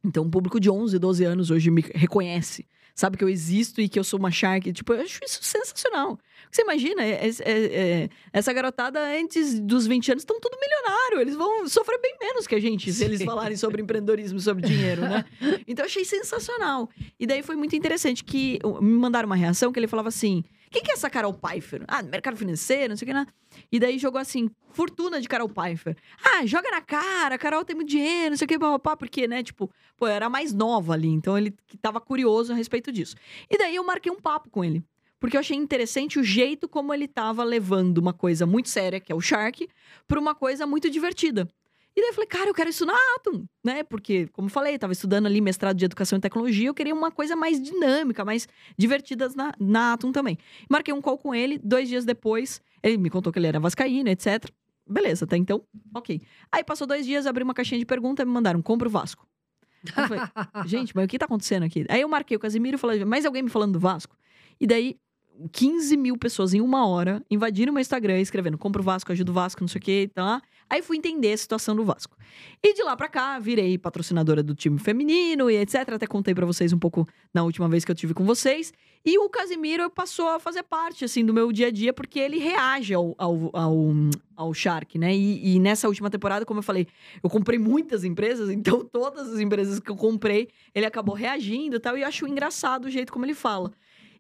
Então, um público de 11, 12 anos hoje me reconhece sabe que eu existo e que eu sou uma Shark. Tipo, eu acho isso sensacional. Você imagina, é, é, é, essa garotada antes dos 20 anos estão tudo milionário. Eles vão sofrer bem menos que a gente se eles falarem sobre empreendedorismo, sobre dinheiro, né? Então eu achei sensacional. E daí foi muito interessante que me mandaram uma reação que ele falava assim: quem que é essa Carol Pfeiffer? Ah, mercado financeiro, não sei o que, né? E daí jogou assim, fortuna de Carol Pfeiffer. Ah, joga na cara, Carol tem muito dinheiro, não sei o que, papapá, porque, né, tipo, pô, era mais nova ali, então ele tava curioso a respeito disso. E daí eu marquei um papo com ele. Porque eu achei interessante o jeito como ele tava levando uma coisa muito séria, que é o Shark, para uma coisa muito divertida. E daí eu falei, cara, eu quero isso na Atom, né? Porque, como eu falei, estava estudando ali mestrado de educação e tecnologia, eu queria uma coisa mais dinâmica, mais divertida na, na Atom também. Marquei um call com ele, dois dias depois, ele me contou que ele era vascaíno, etc. Beleza, até então, ok. Aí passou dois dias, abri uma caixinha de pergunta e me mandaram, compra o Vasco. Eu falei, gente, mas o que tá acontecendo aqui? Aí eu marquei o Casimiro e falei, mais alguém me falando do Vasco? E daí 15 mil pessoas em uma hora invadiram meu Instagram escrevendo compra o Vasco, ajuda o Vasco, não sei o que, tá? Aí fui entender a situação do Vasco. E de lá pra cá, virei patrocinadora do time feminino e etc. Até contei para vocês um pouco na última vez que eu tive com vocês. E o Casimiro passou a fazer parte, assim, do meu dia a dia, porque ele reage ao, ao, ao, ao Shark, né? E, e nessa última temporada, como eu falei, eu comprei muitas empresas, então todas as empresas que eu comprei, ele acabou reagindo e tal. E eu acho engraçado o jeito como ele fala.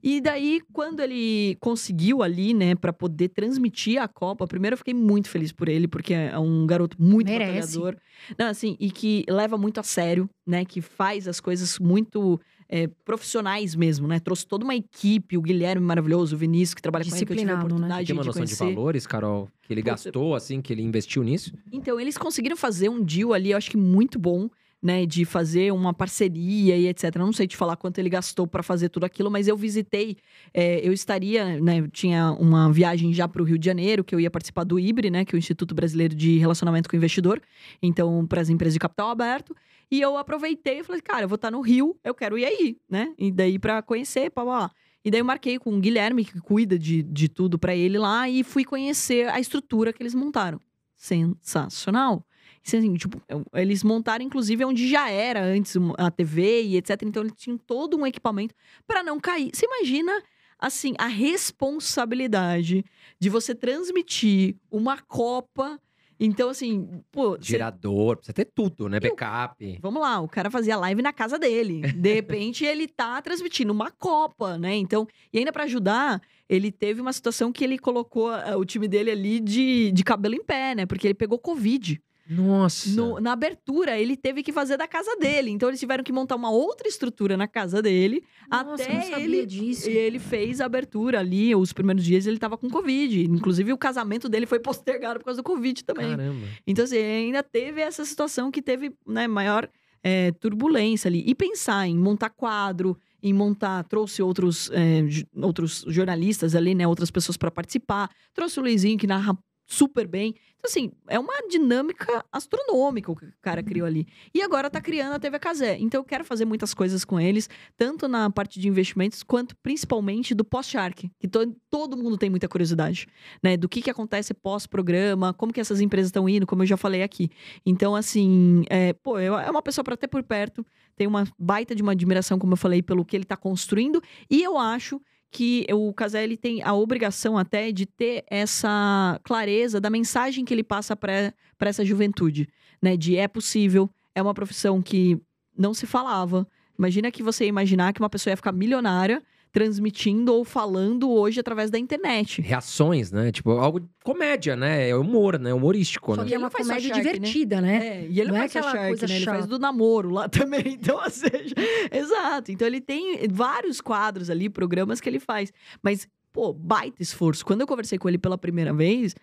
E daí, quando ele conseguiu ali, né, para poder transmitir a Copa, primeiro eu fiquei muito feliz por ele, porque é um garoto muito Merece. batalhador. Não, assim, e que leva muito a sério, né, que faz as coisas muito é, profissionais mesmo, né? Trouxe toda uma equipe, o Guilherme maravilhoso, o Vinícius, que trabalha com ele, que eu tive a né? oportunidade né? Tem uma noção de, de valores, Carol, que ele gastou, assim, que ele investiu nisso? Então, eles conseguiram fazer um deal ali, eu acho que muito bom né, de fazer uma parceria e etc. não sei te falar quanto ele gastou para fazer tudo aquilo, mas eu visitei, é, eu estaria, né, eu tinha uma viagem já para o Rio de Janeiro, que eu ia participar do IBRE, né, que é o Instituto Brasileiro de Relacionamento com o Investidor, então para as empresas de capital aberto, e eu aproveitei e falei, cara, eu vou estar no Rio, eu quero ir aí, né, e daí para conhecer, pá, pá, E daí eu marquei com o Guilherme, que cuida de, de tudo para ele lá, e fui conhecer a estrutura que eles montaram. sensacional. Assim, tipo, eles montaram, inclusive, onde já era antes a TV e etc. Então, eles tinham todo um equipamento para não cair. Você imagina, assim, a responsabilidade de você transmitir uma Copa. Então, assim, pô. Gerador, precisa ter tudo, né? Backup. Vamos lá, o cara fazia live na casa dele. De repente, ele tá transmitindo uma Copa, né? Então, e ainda para ajudar, ele teve uma situação que ele colocou uh, o time dele ali de, de cabelo em pé, né? Porque ele pegou Covid. Nossa. No, na abertura, ele teve que fazer da casa dele. Então, eles tiveram que montar uma outra estrutura na casa dele. Nossa, até ele. disso. E ele fez a abertura ali. Os primeiros dias ele tava com Covid. Inclusive, o casamento dele foi postergado por causa do Covid também. Caramba. Então, assim, ainda teve essa situação que teve né, maior é, turbulência ali. E pensar em montar quadro, em montar, trouxe outros, é, outros jornalistas ali, né? Outras pessoas para participar. Trouxe o Luizinho, que narra super bem. Então, assim, é uma dinâmica astronômica o que o cara Uhum. criou ali. E agora tá criando a TV Casé. Então, eu quero fazer muitas coisas com eles, tanto na parte de investimentos, quanto principalmente do pós-Shark, que to todo mundo tem muita curiosidade, né? Do que que acontece pós-programa, como que essas empresas estão indo, como eu já falei aqui. Então, assim, é, pô, é uma pessoa para ter por perto, tem uma baita de uma admiração, como eu falei, pelo que ele tá construindo, e eu acho que o Caselli tem a obrigação até de ter essa clareza da mensagem que ele passa para essa juventude, né? De é possível, é uma profissão que não se falava. Imagina que você imaginar que uma pessoa ia ficar milionária transmitindo ou falando hoje através da internet. Reações, né? Tipo, algo de comédia, né? É humor, né? Humorístico, Só né? que é uma comédia Shark, né? divertida, né? É, e ele Não não é aquela Shark, coisa né? Ele faz do namoro lá também. Então, ou seja, exato. Então ele tem vários quadros ali, programas que ele faz. Mas, pô, baita esforço. Quando eu conversei com ele pela primeira vez,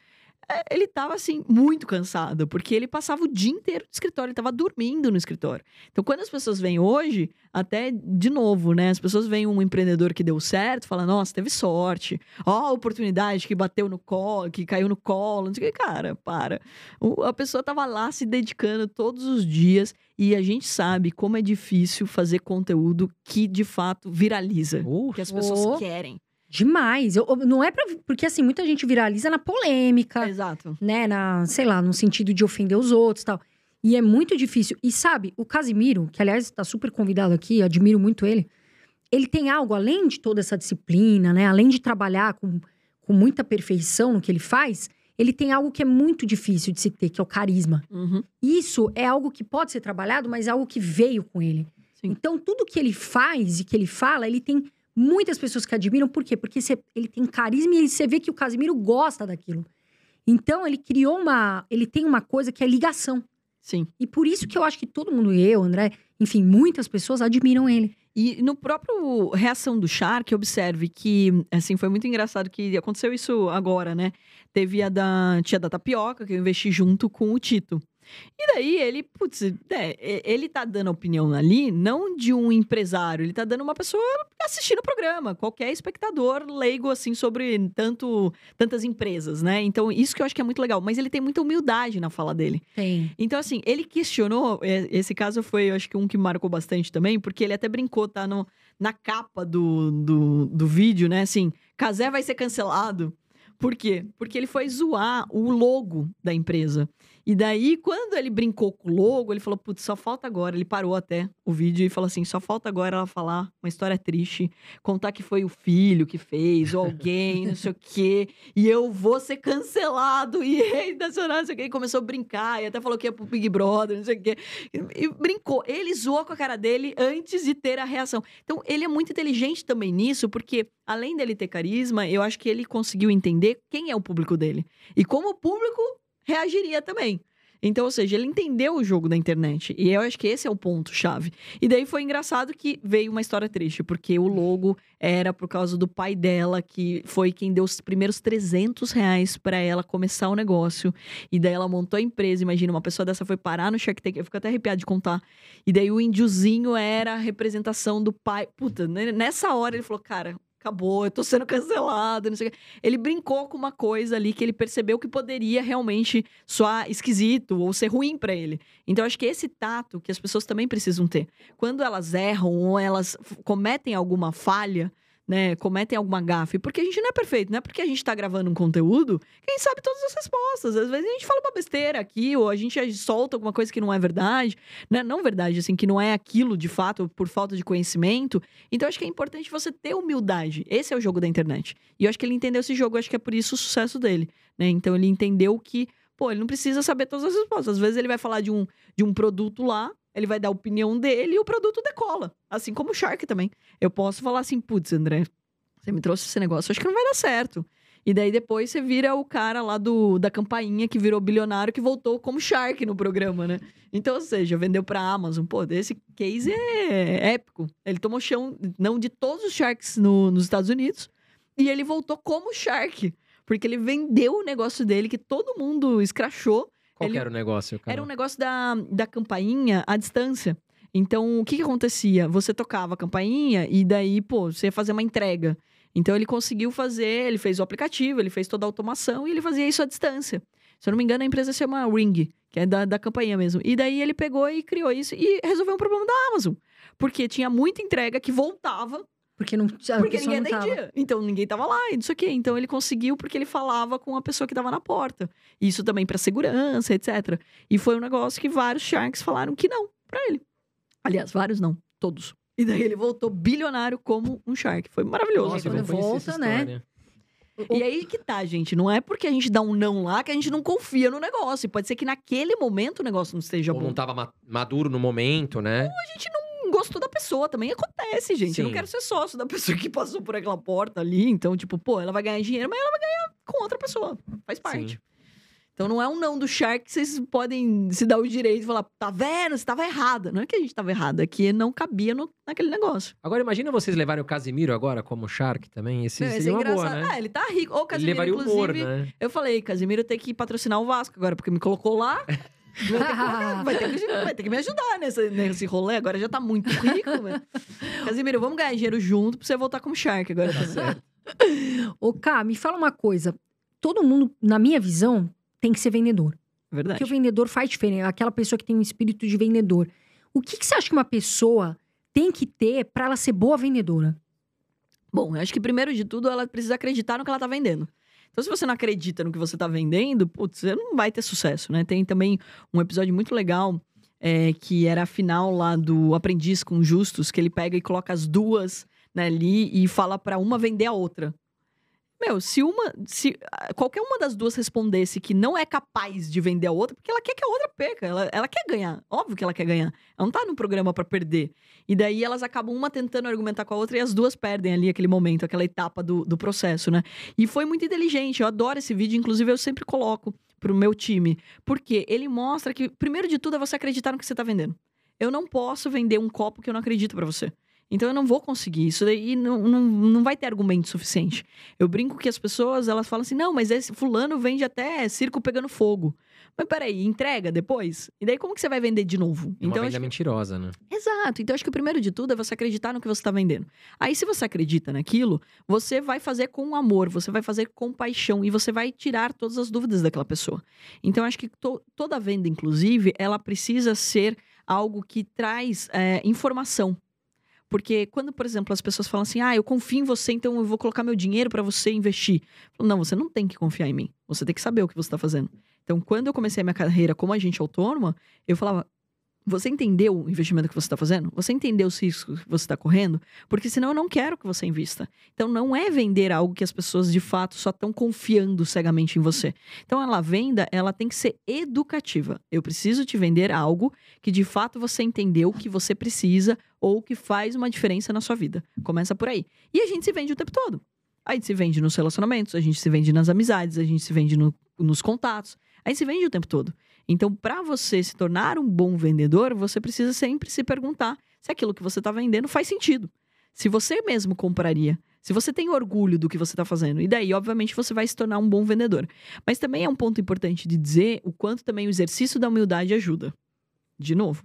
ele tava assim, muito cansado, porque ele passava o dia inteiro no escritório, ele tava dormindo no escritório. Então, quando as pessoas vêm hoje, até de novo, né? As pessoas veem um empreendedor que deu certo, fala, nossa, teve sorte. Ó, a oportunidade que bateu no colo, que caiu no colo, não sei o que, cara, para. O- a pessoa tava lá se dedicando todos os dias e a gente sabe como é difícil fazer conteúdo que de fato viraliza, Uh, que as pessoas Oh. querem. Demais. Eu- eu- não é pra. Porque assim, muita gente viraliza na polêmica, Exato. né? Na, sei lá, no sentido de ofender os outros e tal. E é muito difícil. E sabe, o Casimiro, que aliás tá super convidado aqui, admiro muito ele. Ele tem algo, além de toda essa disciplina, né? Além de trabalhar com, com muita perfeição no que ele faz, ele tem algo que é muito difícil de se ter, que é o carisma. Uhum. Isso é algo que pode ser trabalhado, mas é algo que veio com ele. Sim. Então, tudo que ele faz e que ele fala, ele tem muitas pessoas que admiram. Por quê? Porque você- ele tem carisma e você vê que o Casimiro gosta daquilo. Então, ele criou uma. Ele tem uma coisa que é ligação. Sim. E por isso que eu acho que todo mundo, eu, André, enfim, muitas pessoas admiram ele. E no próprio reação do Shark, observe que, assim, foi muito engraçado que aconteceu isso agora, né? Teve a da tia da tapioca, que eu investi junto com o Tito. E daí ele, putz, é, e- ele tá dando a opinião ali, não de um empresário, ele tá dando uma pessoa assistindo o programa, qualquer espectador leigo, assim, sobre tanto, tantas empresas, né? Então, isso que eu acho que é muito legal. Mas ele tem muita humildade na fala dele. Tem. Então, assim, ele questionou. é, Esse caso foi, eu acho que um que marcou bastante também, porque ele até brincou, tá? No, na capa do, do, do vídeo, né? Assim, Casé vai ser cancelado. Por quê? Porque ele foi zoar o logo da empresa. E daí, quando ele brincou com o logo, ele falou: Putz, só falta agora. Ele parou até o vídeo e falou assim: só falta agora ela falar uma história triste, contar que foi o filho que fez, ou alguém, não sei o quê, e eu vou ser cancelado, e nacional, não sei o quê. E começou a brincar, e até falou que ia pro Big Brother, não sei o quê. E, e brincou. Ele zoou com a cara dele antes de ter a reação. Então, ele é muito inteligente também nisso, porque além dele ter carisma, eu acho que ele conseguiu entender quem é o público dele. E como o público reagiria também. Então, ou seja, ele entendeu o jogo da internet. E eu acho que esse é o ponto-chave. E daí foi engraçado que veio uma história triste, porque o logo era por causa do pai dela, que foi quem deu os primeiros 300 reais pra ela começar o negócio. E daí ela montou a empresa. Imagina, uma pessoa dessa foi parar no Shark Tank. Eu fico até arrepiado de contar. E daí o índiozinho era a representação do pai. Puta, né, nessa hora ele falou, cara. Acabou, eu tô sendo cancelado, não sei o quê. Ele brincou com uma coisa ali que ele percebeu que poderia realmente soar esquisito ou ser ruim pra ele. Então, acho que esse tato que as pessoas também precisam ter. Quando elas erram ou elas cometem alguma falha, né, cometem alguma gafe, porque a gente não é perfeito, não é porque a gente tá gravando um conteúdo que sabe todas as respostas. Às vezes a gente fala uma besteira aqui, ou a gente solta alguma coisa que não é verdade, né? Não verdade, assim, que não é aquilo de fato, por falta de conhecimento. Então, acho que é importante você ter humildade. Esse é o jogo da internet. E eu acho que ele entendeu esse jogo, acho que é por isso o sucesso dele, né? Então, ele entendeu que, pô, ele não precisa saber todas as respostas. Às vezes ele vai falar de um, de um produto lá, ele vai dar a opinião dele e o produto decola. Assim como o Shark também. Eu posso falar assim, putz, André, você me trouxe esse negócio, acho que não vai dar certo. E daí depois você vira o cara lá do, da campainha que virou bilionário que voltou como Shark no programa, né? Então, ou seja, vendeu pra Amazon. Pô, esse case é épico. Ele tomou chão, não de todos os Sharks no, nos Estados Unidos, e ele voltou como Shark. Porque ele vendeu o negócio dele, que todo mundo escrachou. Qual ele... era o negócio, cara? Era um negócio da, da campainha à distância. Então, o que, que acontecia? Você tocava a campainha e daí, pô, você ia fazer uma entrega. Então, ele conseguiu fazer, ele fez o aplicativo, ele fez toda a automação e ele fazia isso à distância. Se eu não me engano, a empresa se chama Ring, que é da, da campainha mesmo. E daí ele pegou e criou isso e resolveu um problema da Amazon. Porque tinha muita entrega que voltava Porque não a porque ninguém não tava. atendia. Então ninguém tava lá e isso aqui. Então ele conseguiu porque ele falava com a pessoa que tava na porta. Isso também pra segurança, etc. E foi um negócio que vários Sharks falaram que não pra ele. Aliás, vários não, todos. E daí ele voltou bilionário como um Shark. Foi maravilhoso. Nossa, quando não volta, né? E aí que tá, gente. Não é porque a gente dá um não lá que a gente não confia no negócio. E pode ser que naquele momento o negócio não esteja Ou bom. não tava ma- maduro no momento, né? não gostou da pessoa, também acontece, gente. Eu não Sim. quero ser sócio da pessoa que passou por aquela porta ali. Então, tipo, pô, ela vai ganhar dinheiro, mas ela vai ganhar com outra pessoa. Faz parte. Sim. Então não é um não do Shark que vocês podem se dar o direito de falar, tá vendo? Você tava errada. Não é que a gente tava errada, é que não cabia no, naquele negócio. Agora, imagina vocês levarem o Casimiro agora como Shark também. Esse Meu, esse seria é uma boa, engraçado. né? Ah, ele tá rico. Ô, Ele Casimiro, levaria o humor, inclusive, né? eu falei, Casimiro tem que patrocinar o Vasco agora, porque me colocou lá. Vai ter, que, vai ter que- vai ter que me ajudar nesse, nesse rolê. Agora já tá muito rico, velho. Casimiro, vamos ganhar dinheiro junto pra você voltar como Shark agora. Tá certo. Ô, Cá, me fala uma coisa. Todo mundo, na minha visão, tem que ser vendedor. Verdade. Porque o vendedor faz diferença. Aquela pessoa que tem um espírito de vendedor. O que, que você acha que uma pessoa tem que ter pra ela ser boa vendedora? Bom, eu acho que primeiro de tudo ela precisa acreditar no que ela tá vendendo. Então, se você não acredita no que você tá vendendo, putz, você não vai ter sucesso, né? Tem também um episódio muito legal é, que era a final lá do Aprendiz com Justus, que ele pega e coloca as duas né, ali e fala pra uma vender a outra. Meu, se uma. Se qualquer uma das duas respondesse que não é capaz de vender a outra, porque ela quer que a outra perca. Ela, ela quer ganhar. Óbvio que ela quer ganhar. Ela não tá no programa pra perder. E daí elas acabam uma tentando argumentar com a outra e as duas perdem ali aquele momento, aquela etapa do, do processo, né? E foi muito inteligente. Eu adoro esse vídeo, inclusive eu sempre coloco pro meu time. Porque ele mostra que, primeiro de tudo, é você acreditar no que você tá vendendo. Eu não posso vender um copo que eu não acredito pra você. Então eu não vou conseguir. Isso daí não, não, não vai ter argumento suficiente. Eu brinco que as pessoas, elas falam assim, não, mas esse fulano vende até circo pegando fogo. Mas peraí, entrega depois? E daí como que você vai vender de novo? É Uma então, venda acho mentirosa, né? Exato. Então, acho que o primeiro de tudo é você acreditar no que você está vendendo. Aí, se você acredita naquilo, você vai fazer com amor, você vai fazer com paixão e você vai tirar todas as dúvidas daquela pessoa. Então, acho que to- toda venda, inclusive, ela precisa ser algo que traz é, informação. Porque quando, por exemplo, as pessoas falam assim, ah, eu confio em você, então eu vou colocar meu dinheiro para você investir. Falo, Não, você não tem que confiar em mim. Você tem que saber o que você está fazendo. Então, quando eu comecei a minha carreira como agente autônoma, eu falava, você entendeu o investimento que você está fazendo? Você entendeu os riscos que você está correndo? Porque senão eu não quero que você invista. Então não é vender algo que as pessoas de fato só estão confiando cegamente em você. Então a venda, ela tem que ser educativa. Eu preciso te vender algo que de fato você entendeu que você precisa ou que faz uma diferença na sua vida. Começa por aí. E a gente se vende o tempo todo. A gente se vende nos relacionamentos, a gente se vende nas amizades, a gente se vende no- nos contatos. A gente se vende o tempo todo. Então, para você se tornar um bom vendedor, você precisa sempre se perguntar se aquilo que você está vendendo faz sentido. Se você mesmo compraria. Se você tem orgulho do que você está fazendo. E daí, obviamente, você vai se tornar um bom vendedor. Mas também é um ponto importante de dizer o quanto também o exercício da humildade ajuda. De novo.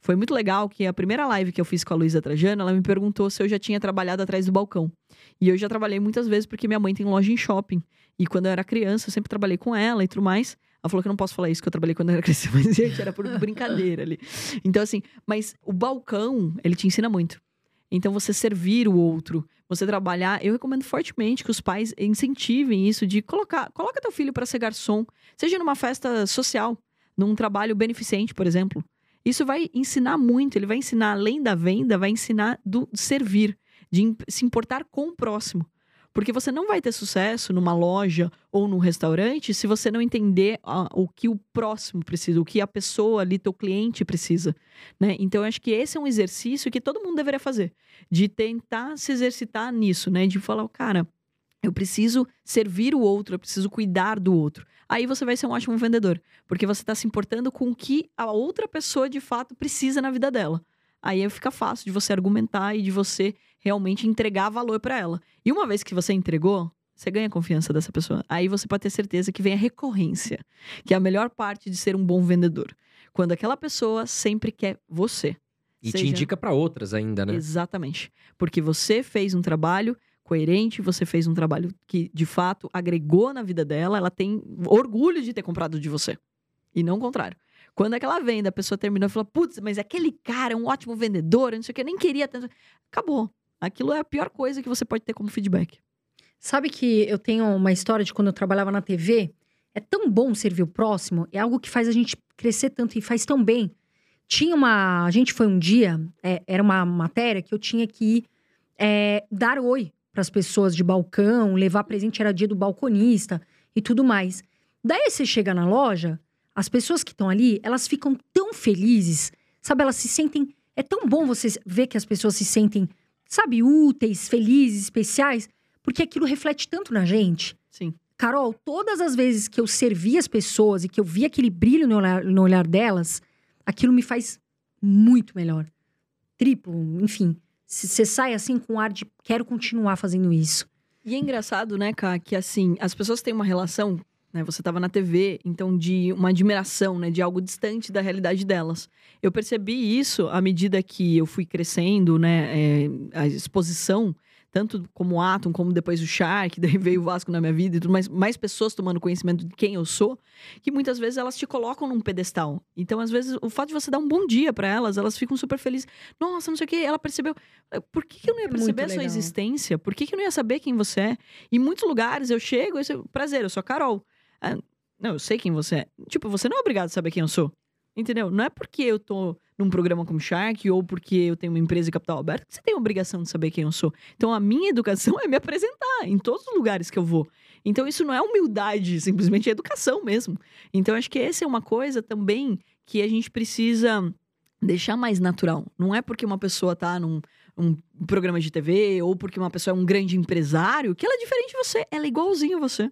Foi muito legal que a primeira live que eu fiz com a Luísa Trajano, ela me perguntou se eu já tinha trabalhado atrás do balcão. E eu já trabalhei muitas vezes porque minha mãe tem loja em shopping. E quando eu era criança, eu sempre trabalhei com ela e tudo mais. Ela falou que eu não posso falar isso, que eu trabalhei quando eu era criança, mas, gente, era por brincadeira ali. Então, assim, mas o balcão, ele te ensina muito. Então, você servir o outro, você trabalhar. Eu recomendo fortemente que os pais incentivem isso de colocar. Coloca teu filho para ser garçom, seja numa festa social, num trabalho beneficente, por exemplo. Isso vai ensinar muito. Ele vai ensinar, além da venda, vai ensinar do servir, de se importar com o próximo. Porque você não vai ter sucesso numa loja ou num restaurante se você não entender ah, o que o próximo precisa, o que a pessoa ali, teu cliente precisa, né? Então, eu acho que esse é um exercício que todo mundo deveria fazer, de tentar se exercitar nisso, né? De falar, cara, eu preciso servir o outro, eu preciso cuidar do outro. Aí você vai ser um ótimo vendedor, porque você está se importando com o que a outra pessoa de fato precisa na vida dela. Aí fica fácil de você argumentar e de você realmente entregar valor para ela. E uma vez que você entregou, você ganha a confiança dessa pessoa. Aí você pode ter certeza que vem a recorrência, que é a melhor parte de ser um bom vendedor. Quando aquela pessoa sempre quer você. E Seja... te indica para outras ainda, né? Exatamente. Porque você fez um trabalho coerente, você fez um trabalho que de fato agregou na vida dela, ela tem orgulho de ter comprado de você. E não o contrário. Quando aquela venda, a pessoa terminou e falou: Putz, mas aquele cara é um ótimo vendedor, não sei o que, eu nem queria tanto. Acabou. Aquilo é a pior coisa que você pode ter como feedback. Sabe que eu tenho uma história de quando eu trabalhava na TV? É tão bom servir o próximo, é algo que faz a gente crescer tanto e faz tão bem. Tinha uma. A gente foi um dia, é, era uma matéria que eu tinha que é, dar oi para as pessoas de balcão, levar presente, era dia do balconista e tudo mais. Daí você chega na loja, as pessoas que estão ali, elas ficam tão felizes, sabe? Elas se sentem. É tão bom você ver que as pessoas se sentem sabe, úteis, felizes, especiais, porque aquilo reflete tanto na gente. Sim. Carol, todas as vezes que eu servi as pessoas e que eu vi aquele brilho no olhar, no olhar delas, aquilo me faz muito melhor. Triplo, enfim. Você sai assim com ar de quero continuar fazendo isso. E é engraçado, né, Ká, que assim, as pessoas têm uma relação né? Você estava na TV, então de uma admiração, né? De algo distante da realidade delas. Eu percebi isso à medida que eu fui crescendo, né? É, a exposição tanto como Atom, como depois o Shark, daí veio o Vasco na minha vida e tudo mais, mais pessoas tomando conhecimento de quem eu sou, que muitas vezes elas te colocam num pedestal. Então, às vezes, o fato de você dar um bom dia para elas, elas ficam super felizes. Nossa, não sei o que, ela percebeu. Por que, que eu não ia perceber a sua existência? Por que, que eu não ia saber quem você é? Em muitos lugares eu chego, eu prazer, eu sou a Carol. Ah, não, eu sei quem você é. Tipo, você não é obrigado a saber quem eu sou. Entendeu? Não é porque eu tô num programa como Shark ou porque eu tenho uma empresa de capital aberto que você tem a obrigação de saber quem eu sou. Então a minha educação é me apresentar em todos os lugares que eu vou. Então isso não é humildade, simplesmente é educação mesmo. Então acho que essa é uma coisa também que a gente precisa deixar mais natural. Não é porque uma pessoa tá num um programa de TV ou porque uma pessoa é um grande empresário que ela é diferente de você, ela é igualzinho a você.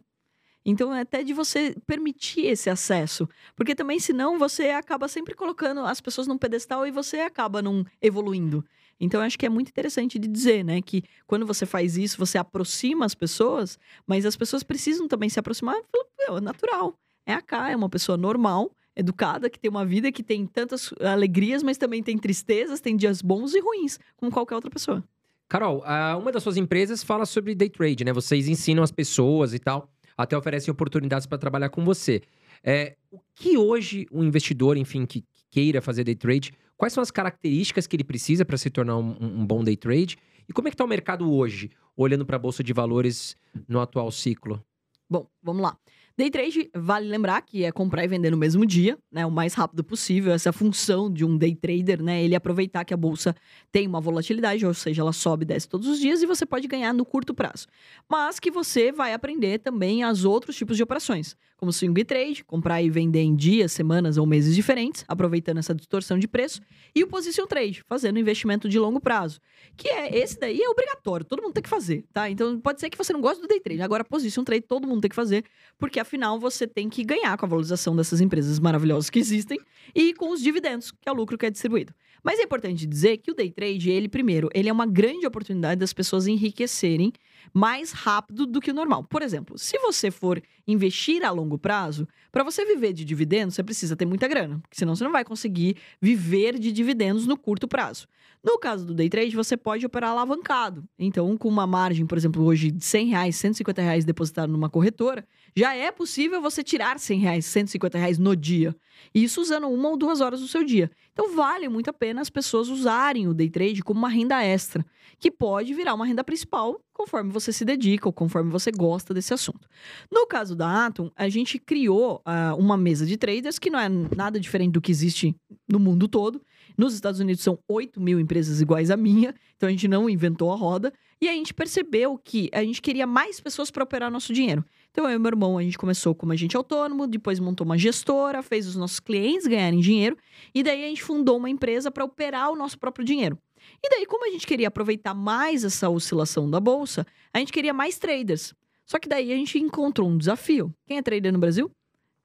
Então, é até de você permitir esse acesso. Porque também, senão, você acaba sempre colocando as pessoas num pedestal e você acaba não evoluindo. Então, acho que é muito interessante de dizer, né? Que quando você faz isso, você aproxima as pessoas, mas as pessoas precisam também se aproximar. É natural. É a K, é uma pessoa normal, educada, que tem uma vida que tem tantas alegrias, mas também tem tristezas, tem dias bons e ruins, como qualquer outra pessoa. Carol, uma das suas empresas fala sobre day trade, né? Vocês ensinam as pessoas e tal até oferecem oportunidades para trabalhar com você. É, o que hoje um investidor, enfim, que queira fazer day trade, quais são as características que ele precisa para se tornar um, um, bom day trade? E como é que está o mercado hoje, olhando para a Bolsa de Valores no atual ciclo? Bom, vamos lá. Day trade, vale lembrar que é comprar e vender no mesmo dia, né? O mais rápido possível. Essa é a função de um day trader, né? Ele aproveitar que a bolsa tem uma volatilidade, ou seja, ela sobe e desce todos os dias e você pode ganhar no curto prazo. Mas que você vai aprender também as outros tipos de operações, como swing trade, comprar e vender em dias, semanas ou meses diferentes, aproveitando essa distorção de preço, e o position trade, fazendo investimento de longo prazo, que é esse daí é obrigatório, todo mundo tem que fazer, tá? Então pode ser que você não goste do day trade, agora position trade todo mundo tem que fazer, porque afinal você tem que ganhar com a valorização dessas empresas maravilhosas que existem e com os dividendos, que é o lucro que é distribuído. Mas é importante dizer que o day trade, ele primeiro, ele é uma grande oportunidade das pessoas enriquecerem mais rápido do que o normal. Por exemplo, se você for investir a longo prazo, para você viver de dividendos, você precisa ter muita grana, porque senão você não vai conseguir viver de dividendos no curto prazo. No caso do day trade, você pode operar alavancado. Então, com uma margem, por exemplo, hoje de 100 reais, 150 reais depositado numa corretora, já é possível você tirar 100 reais, 150 reais no dia. Isso usando uma ou duas horas do seu dia. Então vale muito a pena as pessoas usarem o day trade como uma renda extra, que pode virar uma renda principal conforme você se dedica ou conforme você gosta desse assunto. No caso da Atom, a gente criou uh, uma mesa de traders que não é nada diferente do que existe no mundo todo. Nos Estados Unidos são 8 mil empresas iguais à minha, então a gente não inventou a roda. E a gente percebeu que a gente queria mais pessoas para operar nosso dinheiro. Então, eu e meu irmão, a gente começou como agente autônomo, depois montou uma gestora, fez os nossos clientes ganharem dinheiro, e daí a gente fundou uma empresa para operar o nosso próprio dinheiro. E daí, como a gente queria aproveitar mais essa oscilação da bolsa, a gente queria mais traders. Só que daí a gente encontrou um desafio. Quem é trader no Brasil?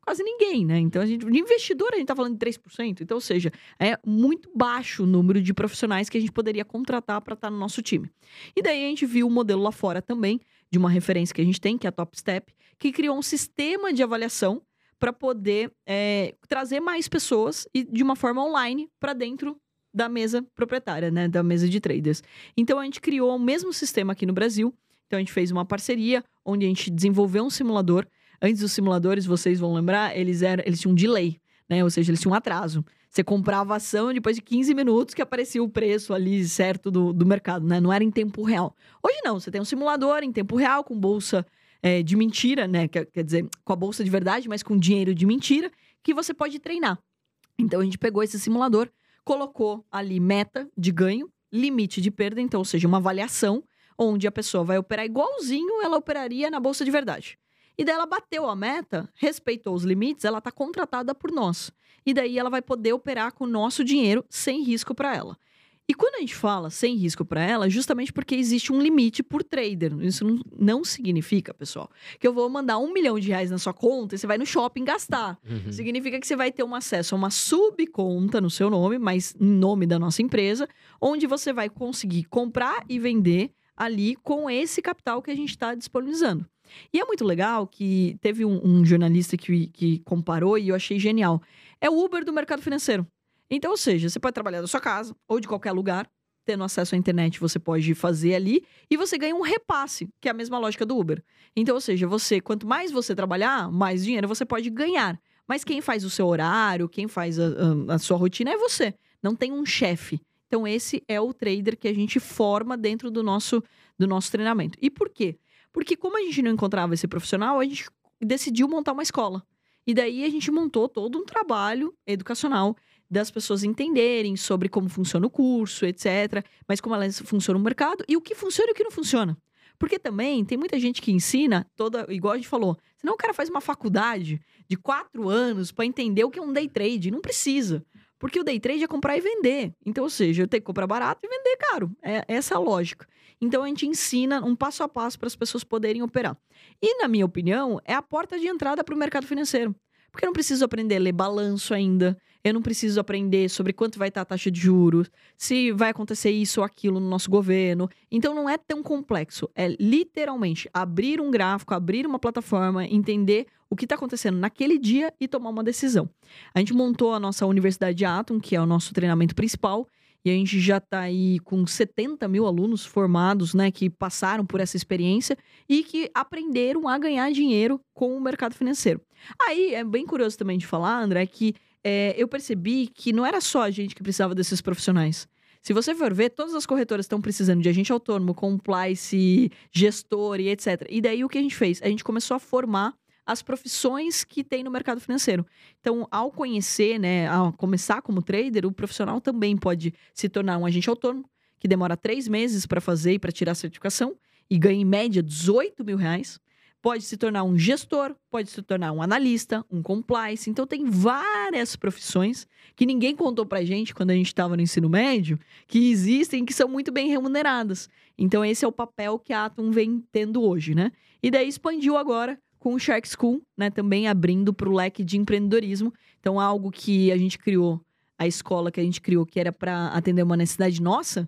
quase ninguém, né? Então, a gente, de investidor, a gente tá falando de 3%. Então, ou seja, é muito baixo o número de profissionais que a gente poderia contratar para estar tá no nosso time. E daí a gente viu o um modelo lá fora também, de uma referência que a gente tem, que é a Top Step, que criou um sistema de avaliação para poder é, trazer mais pessoas e de uma forma online para dentro da mesa proprietária, né? Da mesa de traders. Então, a gente criou o mesmo sistema aqui no Brasil. Então, a gente fez uma parceria onde a gente desenvolveu um simulador Antes dos simuladores, vocês vão lembrar, eles, eram, eles tinham um delay, né? Ou seja, eles tinham um atraso. Você comprava a ação depois de 15 minutos que aparecia o preço ali certo do, do mercado, né? Não era em tempo real. Hoje não, você tem um simulador em tempo real, com bolsa é, de mentira, né? Quer, quer dizer, com a bolsa de verdade, mas com dinheiro de mentira, que você pode treinar. Então a gente pegou esse simulador, colocou ali meta de ganho, limite de perda, então, ou seja, uma avaliação, onde a pessoa vai operar igualzinho ela operaria na bolsa de verdade. E daí ela bateu a meta, respeitou os limites, ela está contratada por nós. E daí ela vai poder operar com o nosso dinheiro sem risco para ela. E quando a gente fala sem risco para ela, justamente porque existe um limite por trader. Isso não, não, significa, pessoal, que eu vou mandar um milhão de reais na sua conta e você vai no shopping gastar. Uhum. Significa que você vai ter um acesso a uma subconta no seu nome, mas em nome da nossa empresa, onde você vai conseguir comprar e vender ali com esse capital que a gente está disponibilizando. E é muito legal que teve um, um jornalista que, que comparou e eu achei genial. É o Uber do mercado financeiro. Então, ou seja, você pode trabalhar da sua casa ou de qualquer lugar, tendo acesso à internet, você pode fazer ali e você ganha um repasse, que é a mesma lógica do Uber. Então, ou seja, você, quanto mais você trabalhar, mais dinheiro você pode ganhar. Mas quem faz o seu horário, quem faz a, a, a sua rotina é você. Não tem um chefe. Então, esse é o trader que a gente forma dentro do nosso, do nosso treinamento. E por quê? Porque como a gente não encontrava esse profissional, a gente decidiu montar uma escola. E daí a gente montou todo um trabalho educacional das pessoas entenderem sobre como funciona o curso, etc. Mas como elas funcionam no mercado e o que funciona e o que não funciona. Porque também tem muita gente que ensina, toda, igual a gente falou, senão o cara faz uma faculdade de quatro anos para entender o que é um day trade. Não precisa. Porque o day trade é comprar e vender. Então, ou seja, eu tenho que comprar barato e vender caro. É essa a lógica. Então a gente ensina um passo a passo para as pessoas poderem operar. E, na minha opinião, é a porta de entrada para o mercado financeiro. Porque não preciso aprender a ler balanço ainda. Eu não preciso aprender sobre quanto vai estar a taxa de juros, se vai acontecer isso ou aquilo no nosso governo. Então não é tão complexo. É literalmente abrir um gráfico, abrir uma plataforma, entender o que está acontecendo naquele dia e tomar uma decisão. A gente montou a nossa Universidade Atom, que é o nosso treinamento principal, e a gente já está aí com 70 mil alunos formados, né, que passaram por essa experiência e que aprenderam a ganhar dinheiro com o mercado financeiro. Aí é bem curioso também de falar, André, que é, eu percebi que não era só a gente que precisava desses profissionais. Se você for ver, todas as corretoras estão precisando de agente autônomo, compliance, gestor e etc. E daí o que a gente fez? A gente começou a formar as profissões que tem no mercado financeiro. Então, ao conhecer, né, ao começar como trader, o profissional também pode se tornar um agente autônomo, que demora três meses para fazer e para tirar a certificação, e ganha em média 18 mil reais. Pode se tornar um gestor, pode se tornar um analista, um compliance. Então, tem várias profissões que ninguém contou pra gente quando a gente estava no ensino médio, que existem que são muito bem remuneradas. Então, esse é o papel que a Atom vem tendo hoje, né? E daí expandiu agora com o Shark School, né, também abrindo para o leque de empreendedorismo. Então, algo que a gente criou, a escola que a gente criou, que era para atender uma necessidade nossa,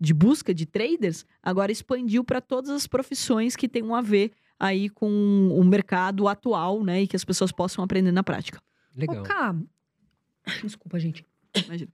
de busca de traders, agora expandiu para todas as profissões que tenham a ver aí com o mercado atual, né, e que as pessoas possam aprender na prática. Legal. Ô, Cá, desculpa, gente. Imagina.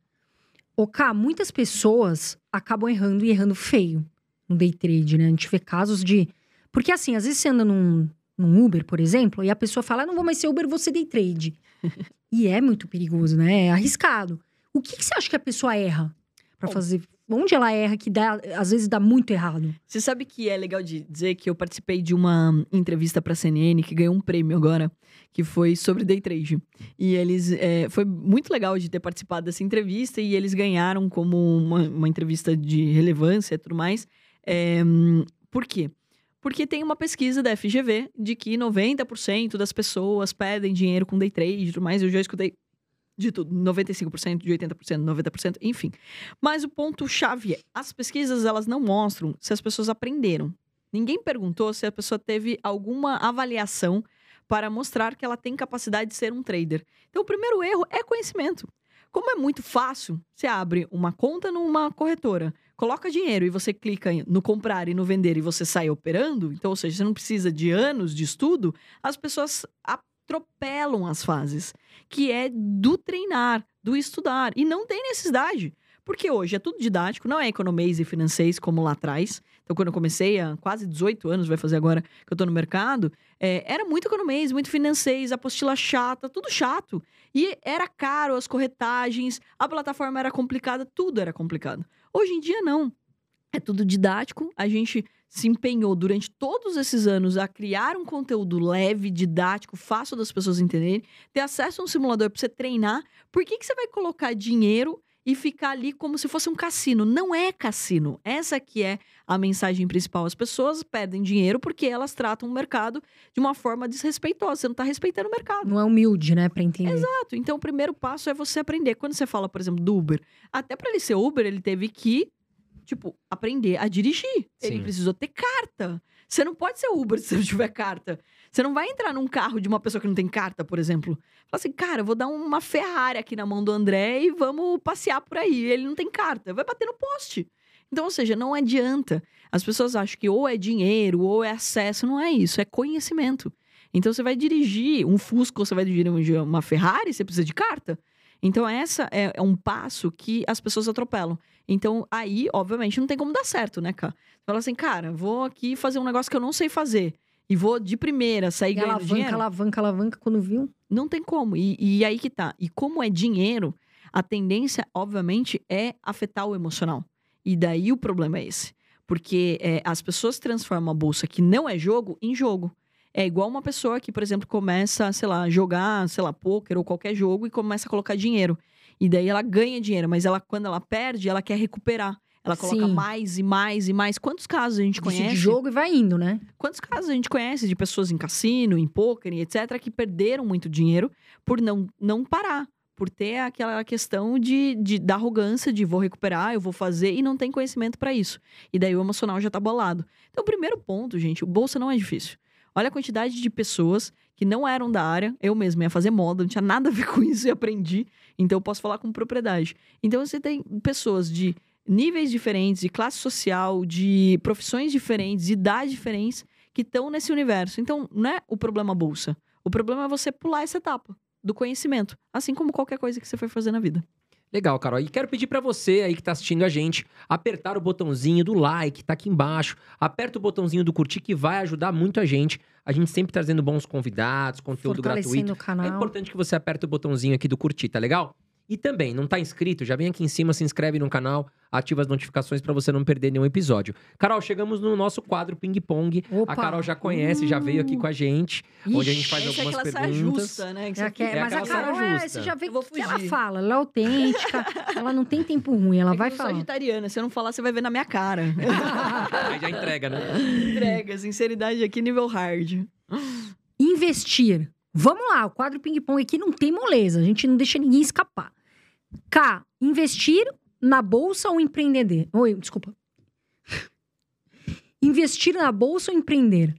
Ô, Cá, muitas pessoas acabam errando e errando feio no day trade, né? A gente vê casos de. Porque assim, às vezes você anda num, num Uber, por exemplo, e a pessoa fala: ah, não vou mais ser Uber, vou ser day trade. e é muito perigoso, né? É arriscado. O que, que você acha que a pessoa erra pra Bom. fazer? Onde ela erra que dá, às vezes dá muito errado? Você sabe que é legal de dizer que eu participei de uma entrevista pra CNN que ganhou um prêmio agora, que foi sobre day trade. E eles. é, foi muito legal de ter participado dessa entrevista e eles ganharam como uma, uma entrevista de relevância e tudo mais. É, por quê? Porque tem uma pesquisa da FGV de que 90% das pessoas pedem dinheiro com day trade e tudo mais. Eu já escutei de tudo, 95%, de 80%, 90%, enfim. Mas o ponto chave é, as pesquisas elas não mostram se as pessoas aprenderam. Ninguém perguntou se a pessoa teve alguma avaliação para mostrar que ela tem capacidade de ser um trader. Então, o primeiro erro é conhecimento. Como é muito fácil, você abre uma conta numa corretora, coloca dinheiro e você clica no comprar e no vender e você sai operando, então, ou seja, você não precisa de anos de estudo, as pessoas atropelam as fases, que é do treinar, do estudar, e não tem necessidade. Porque hoje é tudo didático, não é economês e financeis como lá atrás. Então, quando eu comecei há quase 18 anos, vai fazer agora que eu tô no mercado, é, era muito economês, muito financeis, apostila chata, tudo chato. E era caro as corretagens, a plataforma era complicada, tudo era complicado. Hoje em dia, não. É tudo didático, a gente se empenhou durante todos esses anos a criar um conteúdo leve, didático, fácil das pessoas entenderem, ter acesso a um simulador para você treinar. Por que, que você vai colocar dinheiro e ficar ali como se fosse um cassino? Não é cassino. Essa que é a mensagem principal. As pessoas perdem dinheiro porque elas tratam o mercado de uma forma desrespeitosa. Você não está respeitando o mercado. Não é humilde, né, pra entender. Exato. Então, o primeiro passo é você aprender. Quando você fala, por exemplo, do Uber, até para ele ser Uber, ele teve que, tipo, aprender a dirigir. Ele Sim. precisou ter carta. Você não pode ser Uber se você não tiver carta. Você não vai entrar num carro de uma pessoa que não tem carta, por exemplo. Fala assim, cara, eu vou dar uma Ferrari aqui na mão do André e vamos passear por aí. Ele não tem carta. Vai bater no poste. Então, ou seja, não adianta. As pessoas acham que ou é dinheiro ou é acesso. Não é isso, é conhecimento. Então, você vai dirigir um Fusca ou você vai dirigir uma Ferrari, você precisa de carta. Então, essa é, é um passo que as pessoas atropelam. Então, aí, obviamente, não tem como dar certo, né, cara? Fala assim, cara, vou aqui fazer um negócio que eu não sei fazer. E vou de primeira sair E ganhando alavanca, dinheiro. alavanca, alavanca, quando viu. Não tem como. E, e aí que tá. E como é dinheiro, a tendência, obviamente, é afetar o emocional. E daí o problema é esse. Porque é, as pessoas transformam a bolsa que não é jogo em jogo. É igual uma pessoa que, por exemplo, começa, sei lá, jogar, sei lá, pôquer ou qualquer jogo e começa a colocar dinheiro. E daí ela ganha dinheiro, mas ela, quando ela perde, ela quer recuperar. Ela coloca Sim. mais e mais e mais. Quantos casos a gente Vício conhece? de jogo e vai indo, né? Quantos casos a gente conhece de pessoas em cassino, em pôquer e etc., que perderam muito dinheiro por não, não parar? Por ter aquela questão de, de, da arrogância de vou recuperar, eu vou fazer, e não tem conhecimento para isso. E daí o emocional já tá bolado. Então, o primeiro ponto, gente, o bolsa não é difícil. Olha a quantidade de pessoas que não eram da área. Eu mesma ia fazer moda, não tinha nada a ver com isso e aprendi. Então, eu posso falar com propriedade. Então, você tem pessoas de níveis diferentes, de classe social, de profissões diferentes, de idades diferentes, que estão nesse universo. Então, não é o problema bolsa. O problema é você pular essa etapa do conhecimento, assim como qualquer coisa que você for fazer na vida. Legal, Carol. E quero pedir pra você aí que tá assistindo a gente, apertar o botãozinho do like, tá aqui embaixo. Aperta o botãozinho do curtir que vai ajudar muito a gente. A gente sempre trazendo bons convidados, conteúdo gratuito. O É canal. importante que você aperte o botãozinho aqui do curtir, tá legal? E também, não tá inscrito? Já vem aqui em cima, se inscreve no canal, ativa as notificações pra você não perder nenhum episódio. Carol, chegamos no nosso quadro Ping Pong. Opa. A Carol já conhece, já veio aqui com a gente, onde a gente Ixi, faz Essa é algumas saia perguntas. justa, né? que É que- É mas a Carol, é, você já vê que ela fala. Ela é autêntica, ela não tem tempo ruim, ela É vai eu sou falar. sagitariana, se eu não falar, você vai ver na minha cara. Aí já entrega, né? Entrega, sinceridade aqui, nível hard. Investir. Vamos lá, o quadro ping-pong aqui não tem moleza, a gente não deixa ninguém escapar. K. Investir na bolsa ou empreender? Oi, desculpa. Investir na bolsa ou empreender?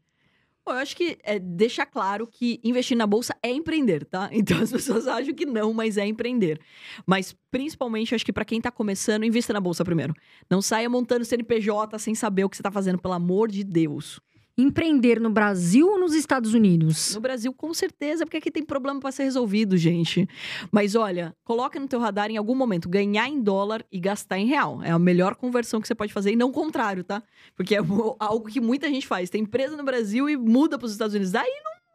Bom, eu acho que é deixar claro que investir na bolsa é empreender, tá? Então as pessoas acham que não, mas é empreender. Mas principalmente, acho que pra quem tá começando, invista na bolsa primeiro. Não saia montando CNPJ sem saber o que você tá fazendo, pelo amor de Deus. Empreender no Brasil ou nos Estados Unidos? No Brasil, com certeza, porque aqui tem problema pra ser resolvido, gente. Mas olha, coloca no teu radar em algum momento ganhar em dólar e gastar em real. É a melhor conversão que você pode fazer e não o contrário, tá? Porque é algo que muita gente faz. Tem empresa no Brasil e muda pros Estados Unidos. Aí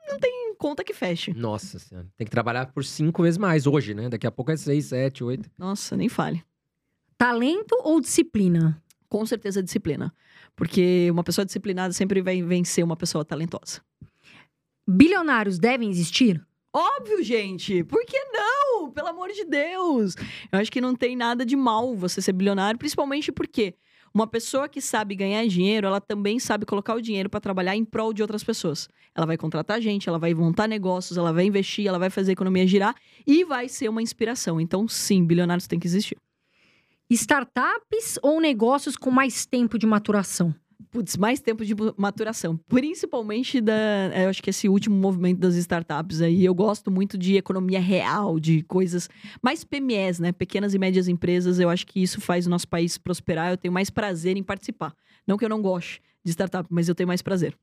não tem conta que feche. Nossa senhora. Tem que trabalhar por cinco vezes mais hoje, né? Daqui a pouco é seis, sete, oito. Nossa, nem fale. Talento ou disciplina? Com certeza disciplina. Porque uma pessoa disciplinada sempre vai vencer uma pessoa talentosa. Bilionários devem existir? Óbvio, gente. Por que não? Pelo amor de Deus. Eu acho que não tem nada de mal você ser bilionário, principalmente porque uma pessoa que sabe ganhar dinheiro, ela também sabe colocar o dinheiro para trabalhar em prol de outras pessoas. Ela vai contratar gente, ela vai montar negócios, ela vai investir, ela vai fazer a economia girar e vai ser uma inspiração. Então, sim, bilionários têm que existir. Startups ou negócios com mais tempo de maturação? Putz, mais tempo de maturação. Principalmente da. Eu acho que esse último movimento das startups aí. Eu gosto muito de economia real, de coisas mais PMEs, né? Pequenas e médias empresas. Eu acho que isso faz o nosso país prosperar. Eu tenho mais prazer em participar. Não que eu não goste de startup, mas eu tenho mais prazer.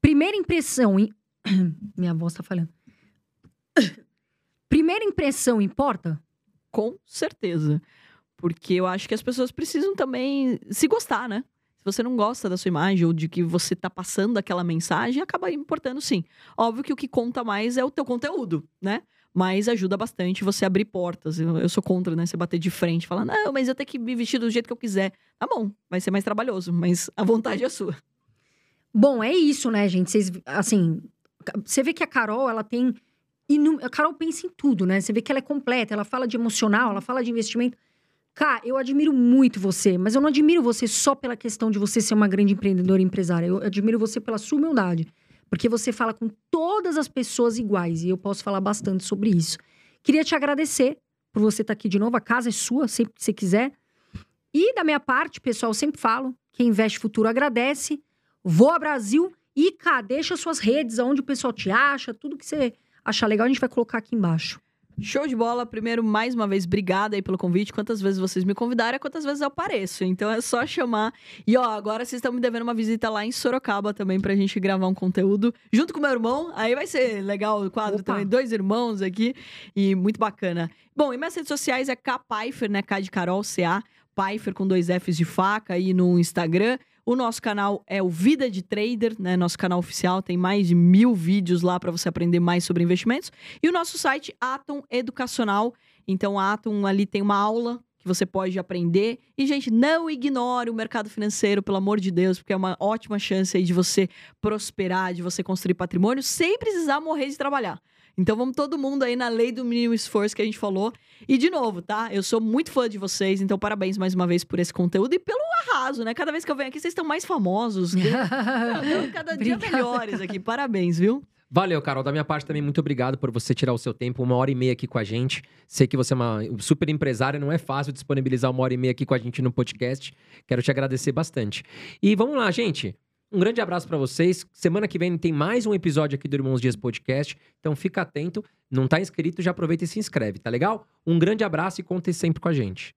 Primeira impressão. im- Minha voz tá falhando. Primeira impressão importa? Com certeza. Porque eu acho que as pessoas precisam também se gostar, né? Se você não gosta da sua imagem ou de que você tá passando aquela mensagem, acaba importando sim. Óbvio que o que conta mais é o teu conteúdo, né? Mas ajuda bastante você abrir portas. Eu, eu sou contra, né? Você bater de frente, falar, não, mas eu tenho que me vestir do jeito que eu quiser. Tá bom, vai ser mais trabalhoso, mas a vontade é sua. Bom, é isso, né, gente? Vocês, assim, você vê que a Carol, ela tem. Inú- A Carol pensa em tudo, né? Você vê que ela é completa, ela fala de emocional, ela fala de investimento. Cara, eu admiro muito você, mas eu não admiro você só pela questão de você ser uma grande empreendedora e empresária. Eu admiro você pela sua humildade. Porque você fala com todas as pessoas iguais, e eu posso falar bastante sobre isso. Queria te agradecer por você estar aqui de novo. A casa é sua, sempre que você quiser. E da minha parte, pessoal, sempre falo: quem investe futuro agradece. Voa Brasil e cá, deixa suas redes, aonde o pessoal te acha, tudo que você achar legal, a gente vai colocar aqui embaixo. Show de bola. Primeiro, mais uma vez, obrigada aí pelo convite. Quantas vezes vocês me convidaram, é quantas vezes eu apareço. Então é só chamar. E ó, agora vocês estão me devendo uma visita lá em Sorocaba também pra gente gravar um conteúdo junto com meu irmão. Aí vai ser legal o quadro Opa. também. Dois irmãos aqui e muito bacana. Bom, e minhas redes sociais é K Pfeiffer, né? K de Carol, CA. Pfeiffer com dois Fs de faca aí no Instagram. O nosso canal é o Vida de Trader, né? Nosso canal oficial tem mais de mil vídeos lá para você aprender mais sobre investimentos. E o nosso site Atom Educacional. Então, Atom ali tem uma aula que você pode aprender. E, gente, não ignore o mercado financeiro, pelo amor de Deus, porque é uma ótima chance aí de você prosperar, de você construir patrimônio sem precisar morrer de trabalhar. Então vamos todo mundo aí na lei do mínimo esforço que a gente falou. E de novo, tá? Eu sou muito fã de vocês, então parabéns mais uma vez por esse conteúdo e pelo arraso, né? Cada vez que eu venho aqui, vocês estão mais famosos. Estão cada dia Obrigada. melhores aqui. Parabéns, viu? Valeu, Carol. Da minha parte também, muito obrigado por você tirar o seu tempo, uma hora e meia aqui com a gente. Sei que você é uma super empresária, não é fácil disponibilizar uma hora e meia aqui com a gente no podcast. Quero te agradecer bastante. E vamos lá, gente. Um grande abraço pra vocês. Semana que vem tem mais um episódio aqui do Irmãos Dias Podcast. Então fica atento. Não tá inscrito, já aproveita e se inscreve, tá legal? Um grande abraço e conte sempre com a gente.